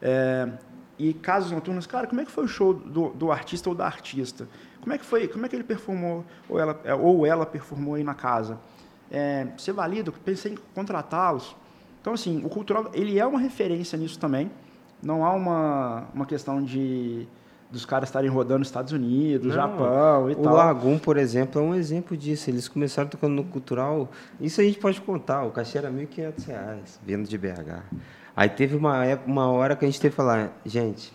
É, e casos noturnos, cara, como é que foi o show do, do artista ou da artista? Como é que foi? Como é que ele performou ou ela, é, ou ela performou aí na casa? É, valida? Eu Pensei em contratá-los. Então, assim, o cultural, ele é uma referência nisso também. Não há uma, uma questão de dos caras estarem rodando nos Estados Unidos, Não, Japão e o tal. Lagum, por exemplo, é um exemplo disso. Eles começaram tocando no cultural. Isso a gente pode contar. O cachê era 1.500 reais, vindo de BH. Aí teve uma, época, uma hora que a gente teve que falar, gente,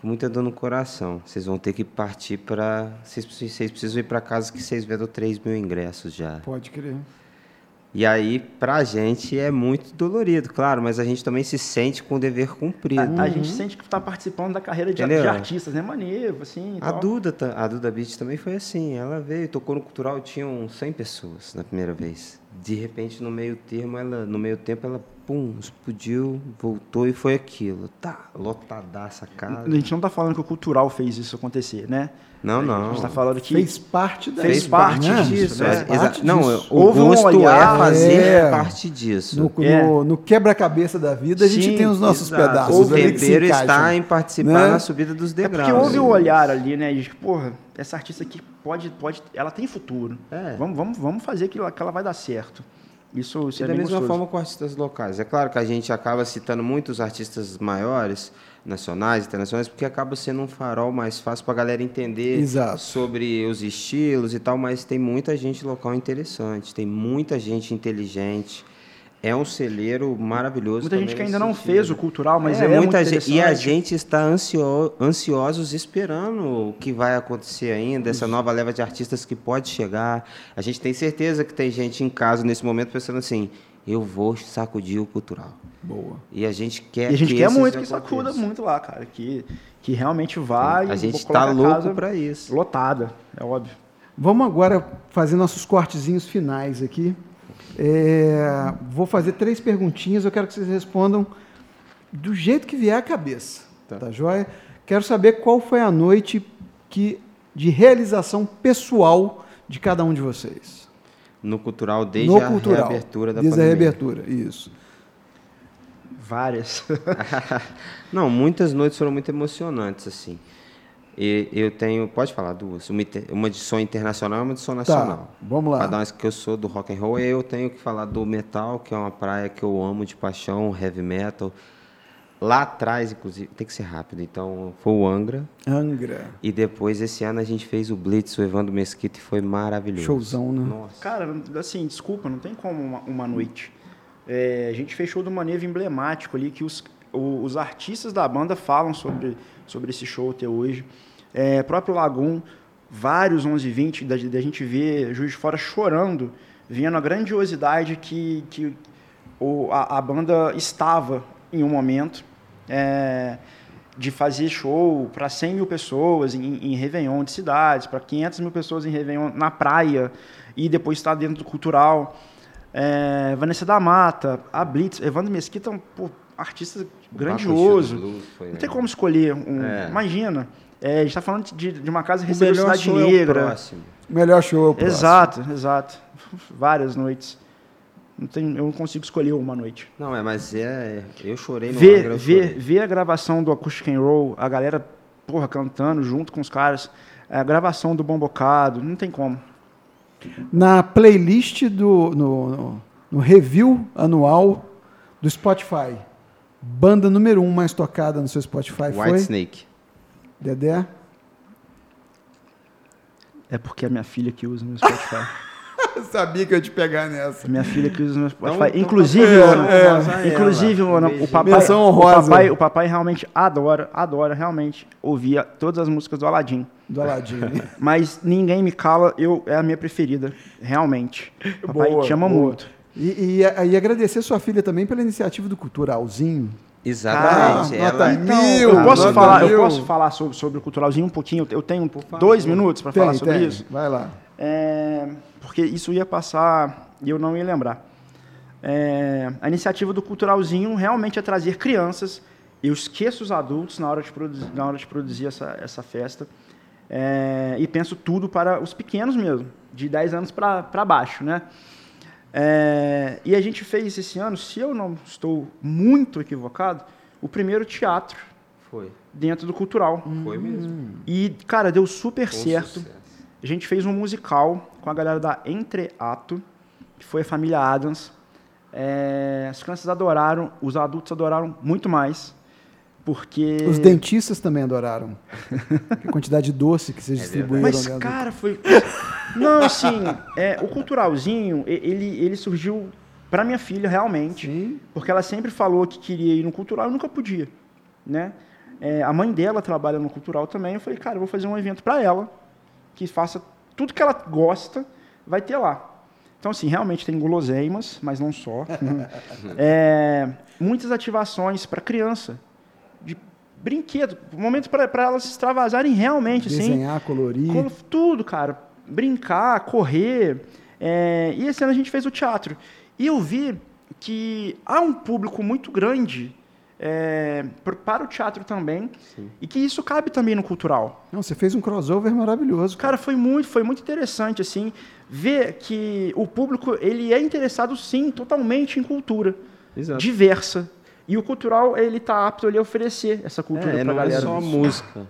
com muita dor no coração, vocês vão ter que partir para. Vocês, vocês precisam ir para casa que vocês vendam 3 mil ingressos já. Pode crer. E aí, pra gente é muito dolorido, claro, mas a gente também se sente com o dever cumprido. A, a gente sente que está participando da carreira de, de artistas, né? Maneiro, assim. A tal. Duda, a Duda Beat também foi assim. Ela veio, tocou no cultural, tinham 100 pessoas na primeira vez. De repente, no meio termo, ela, no meio tempo, ela pum, explodiu, voltou e foi aquilo. Tá, lotadaça a A casa. gente não está falando que o cultural fez isso acontecer, né? Não, A não. gente está falando que Fez parte da Fez parte né? disso, né? parte Exa- Não, disso. o Houve um gosto olhar, é fazer é. parte disso. No, É. no- no quebra-cabeça da vida, a gente Sim, tem os nossos Exato. pedaços. O tempero está em participar né? na subida dos É degraus. porque houve o olhar ali, né? De que, porra, essa artista aqui pode, pode, ela tem futuro. É. Vamos, vamos, vamos fazer que ela, que ela vai dar certo. Isso, isso E é da mesma gostoso. forma com artistas locais. É claro que a gente acaba citando muitos artistas maiores, nacionais, internacionais, porque acaba sendo um farol mais fácil para a galera entender Exato. sobre os estilos e tal, mas tem muita gente local interessante, tem muita gente inteligente. É um celeiro maravilhoso. Muita gente que ainda não sentido, fez o né? cultural, mas é, é, muita muito gente, e a gente está ansio, ansiosos esperando o que vai acontecer ainda, essa nova leva de artistas que pode chegar. A gente tem certeza que tem gente em casa nesse momento pensando assim: eu vou sacudir o cultural. Boa. E a gente quer E a gente que quer muito que sacuda muito lá, cara. Que, que realmente vai. A e gente está a louco para isso. Lotada, é óbvio. Vamos agora fazer nossos cortezinhos finais aqui. É, vou fazer três perguntinhas, eu quero que vocês respondam do jeito que vier a cabeça. Tá, joia? Quero saber qual foi a noite que, de realização pessoal de cada um de vocês. No cultural, desde no a cultural. reabertura da Desde a pandemia. reabertura, isso. Várias. Não, muitas noites foram muito emocionantes, assim. E eu tenho, pode falar duas, uma, uma de som internacional e uma de som nacional. Tá, vamos lá. Para dar uma que eu sou do rock and roll, eu tenho que falar do metal, que é uma praia que eu amo de paixão, heavy metal. Lá atrás, inclusive, tem que ser rápido, então foi o Angra. Angra. E depois, esse ano, a gente fez o Blitz, o Evandro Mesquita, e foi maravilhoso. Showzão, né? Nossa. Cara, assim, desculpa, não tem como uma, uma noite. É, a gente fechou de uma maneira emblemático ali, que os, o- os artistas da banda falam sobre, sobre esse show até hoje. É, próprio Lagoon, vários 11 e 20, da, da gente ver Juiz de Fora chorando, vendo a grandiosidade que, que o, a, a banda estava em um momento. é, de fazer show para 100 mil pessoas em, em Réveillon de cidades, para 500 mil pessoas em Réveillon na praia, e depois estar dentro do cultural. É, Vanessa da Mata, a Blitz, Evandro Mesquita, um pô, artista grandioso. Blues Não né? tem como escolher um. É. Imagina, é, a gente está falando de, de uma casa que O recebeu melhor Cidade show é o Negra. próximo. Melhor show. é o próximo. exato, exato. Várias noites. Não tem, eu não consigo escolher uma noite. Não, é, mas é. Eu chorei no ver, Angra, ver, ver a gravação do Acoustic and Roll, a galera, porra, cantando junto com os caras, a gravação do Bombocado, não tem como. Na playlist do no, no- no review anual do Spotify, banda número um mais tocada no seu Spotify White foi Snake. Dedé. É porque é minha filha que usa o meu Spotify. Sabia que eu ia te pegar nessa. É minha filha que usa o meu Spotify. Então- então inclusive, tá Ana, honrosa ela. inclusive, Um Ana, o papai, o honrosa. papai, o papai realmente adora, adora realmente ouvir todas as músicas do Aladdin. Do Aladdin. Mas ninguém me cala, eu é a minha preferida, realmente. O papai Boa, te ama boa. muito. E, e, e agradecer sua filha também pela iniciativa do Culturalzinho. Exatamente. Ah, ela, nota Então, Mil, eu posso nota falar, eu mil. posso falar sobre, sobre o culturalzinho um pouquinho. Eu tenho dois minutos para falar sobre tem. isso. Vai lá. É, porque isso ia passar e eu não ia lembrar. É, a iniciativa do Culturalzinho realmente é trazer crianças. Eu esqueço os adultos na hora de produzir, na hora de produzir essa, essa festa. É, e penso tudo para os pequenos mesmo, de 10 anos para baixo. Né? É, e a gente fez esse ano, se eu não estou muito equivocado, o primeiro teatro Foi. dentro do Cultural. Foi mesmo. E, cara, deu super certo. sucesso. A gente fez um musical com a galera da Entreato, que foi a família Adams. É, as crianças adoraram, os adultos adoraram muito mais, porque... Os dentistas também adoraram. a quantidade de doce que vocês distribuíram Mas, cara, foi... Não, assim, é, o Culturalzinho, ele, ele surgiu para minha filha, realmente, Sim. porque ela sempre falou que queria ir no Cultural e nunca podia, né? É, a mãe dela trabalha no Cultural também, eu falei, cara, eu vou fazer um evento para ela, que faça tudo que ela gosta, vai ter lá. Então, assim, realmente tem guloseimas, mas não só. É, muitas ativações para criança, brinquedo, momentos para elas se extravasarem realmente, assim, Desenhar, colorir. com tudo, cara. Brincar, correr. é, e esse ano a gente fez o teatro. E eu vi que há um público muito grande é, para o teatro também. E que isso cabe também no cultural. Não, você fez um crossover maravilhoso. Cara, foi muito, foi muito interessante, assim, ver que o público, ele é interessado, sim, totalmente em cultura. Exato. Diversa. E o cultural, ele tá apto ali a oferecer essa cultura É, pra não é galera. só música.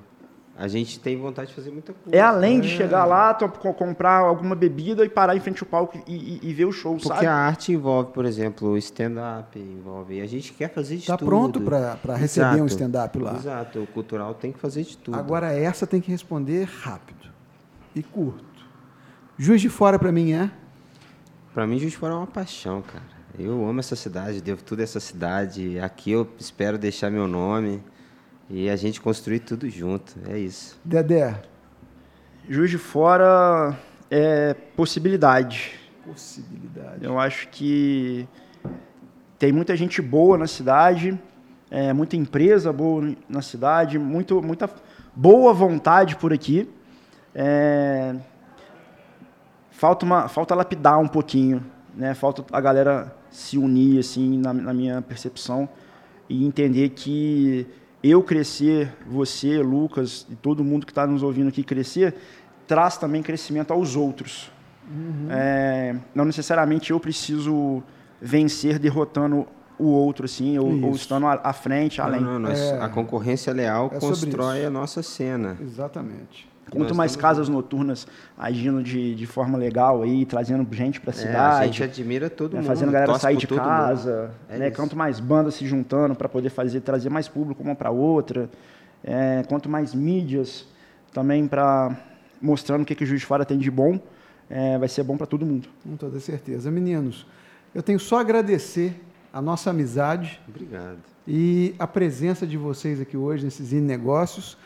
A gente tem vontade de fazer muita coisa. É além de chegar lá, to- co- comprar alguma bebida e parar em frente ao palco e, e- e ver o show, Porque sabe? a arte envolve, por exemplo, o stand-up, envolve. A gente quer fazer de Está tudo. pronto para receber um Exato. stand-up lá. Exato, o cultural tem que fazer de tudo. Agora essa tem que responder rápido e curto. Juiz de Fora para mim é Pra mim, Juiz de Fora é uma paixão, cara. Eu amo essa cidade, devo tudo a essa cidade. Aqui eu espero deixar meu nome e a gente construir tudo junto. É isso. Dedé. Juiz de Fora é possibilidade. Possibilidade. Eu acho que tem muita gente boa na cidade, é, muita empresa boa na cidade, muito, muita boa vontade por aqui. É, falta, uma, falta lapidar um pouquinho, né? falta a galera se unir, assim, na, na minha percepção, e entender que eu crescer, você, Lucas, e todo mundo que está nos ouvindo aqui crescer, traz também crescimento aos outros. Uhum. É, não necessariamente eu preciso vencer derrotando o outro, assim, ou, ou estando à, frente, além. Não, não, é, a concorrência leal é constrói a nossa cena. Exatamente. Quanto mais casas noturnas agindo de, de forma legal aí, trazendo gente para a cidade. É, a gente admira todo né, mundo. Fazendo a galera sair de casa. É né, quanto mais bandas se juntando para poder fazer, trazer mais público uma para outra. É, quanto mais mídias também para mostrando o que, que o Juiz de Fora tem de bom, é, vai ser bom para todo mundo. Com toda certeza. Meninos, eu tenho só a agradecer a nossa amizade. Obrigado. E a presença de vocês aqui hoje nesses Negócios.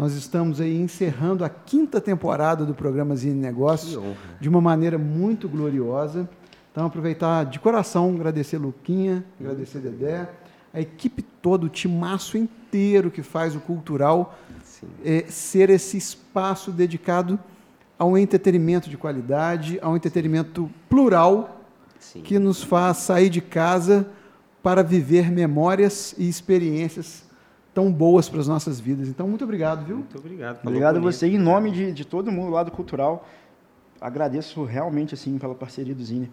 Nós estamos aí encerrando a quinta temporada do programa Zine Negócios de uma maneira muito gloriosa. Então, aproveitar de coração, agradecer Luquinha, agradecer Dedé, a equipe toda, o timaço inteiro que faz o cultural é, ser esse espaço dedicado ao entretenimento de qualidade, ao entretenimento plural, Sim. que nos faz sair de casa para viver memórias e experiências tão boas para as nossas vidas. Então, muito obrigado, viu? Muito obrigado. Falou obrigado a você. Em nome de, de todo mundo lá do Cultural, agradeço realmente assim pela parceria do Zine.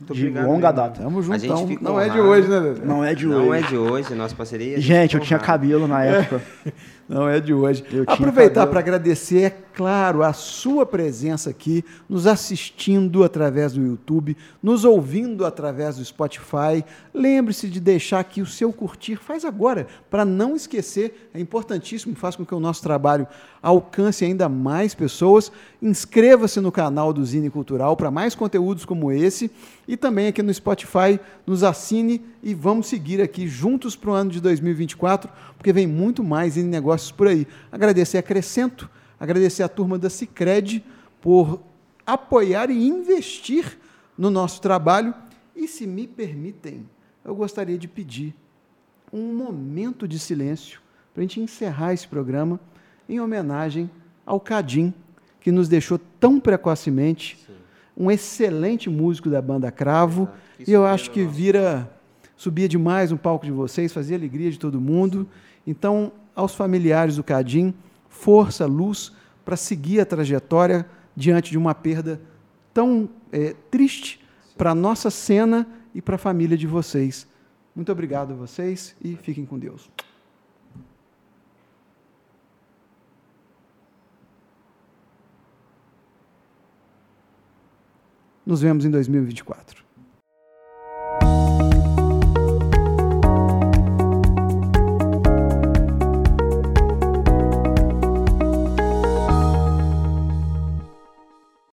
Muito de obrigado, longa data. Tamo juntão. Não é de hoje, né? Não é de hoje. Não é de hoje, nossa parceria. Gente, eu tinha cabelo na época. Não é de hoje. Aproveitar para agradecer, é claro, a sua presença aqui, nos assistindo através do YouTube, nos ouvindo através do Spotify. Lembre-se de deixar aqui o seu curtir. Faz agora, para não esquecer. É importantíssimo, faz com que o nosso trabalho alcance ainda mais pessoas. Inscreva-se no canal do Zine Cultural para mais conteúdos como esse. E também aqui no Spotify, nos assine e vamos seguir aqui juntos para o ano de 2024, porque vem muito mais em negócios por aí. Agradecer a Crescento, agradecer a turma da Cicred por apoiar e investir no nosso trabalho. E se me permitem, eu gostaria de pedir um momento de silêncio para a gente encerrar esse programa em homenagem ao Cadim, que nos deixou tão precocemente, Sim. um excelente músico da banda Cravo, e eu acho que vira subia demais no palco de vocês, fazia alegria de todo mundo. Então, aos familiares do Cadim, força, luz para seguir a trajetória diante de uma perda tão é, triste para a nossa cena e para a família de vocês. Muito obrigado a vocês e fiquem com Deus. Nos vemos em 2024.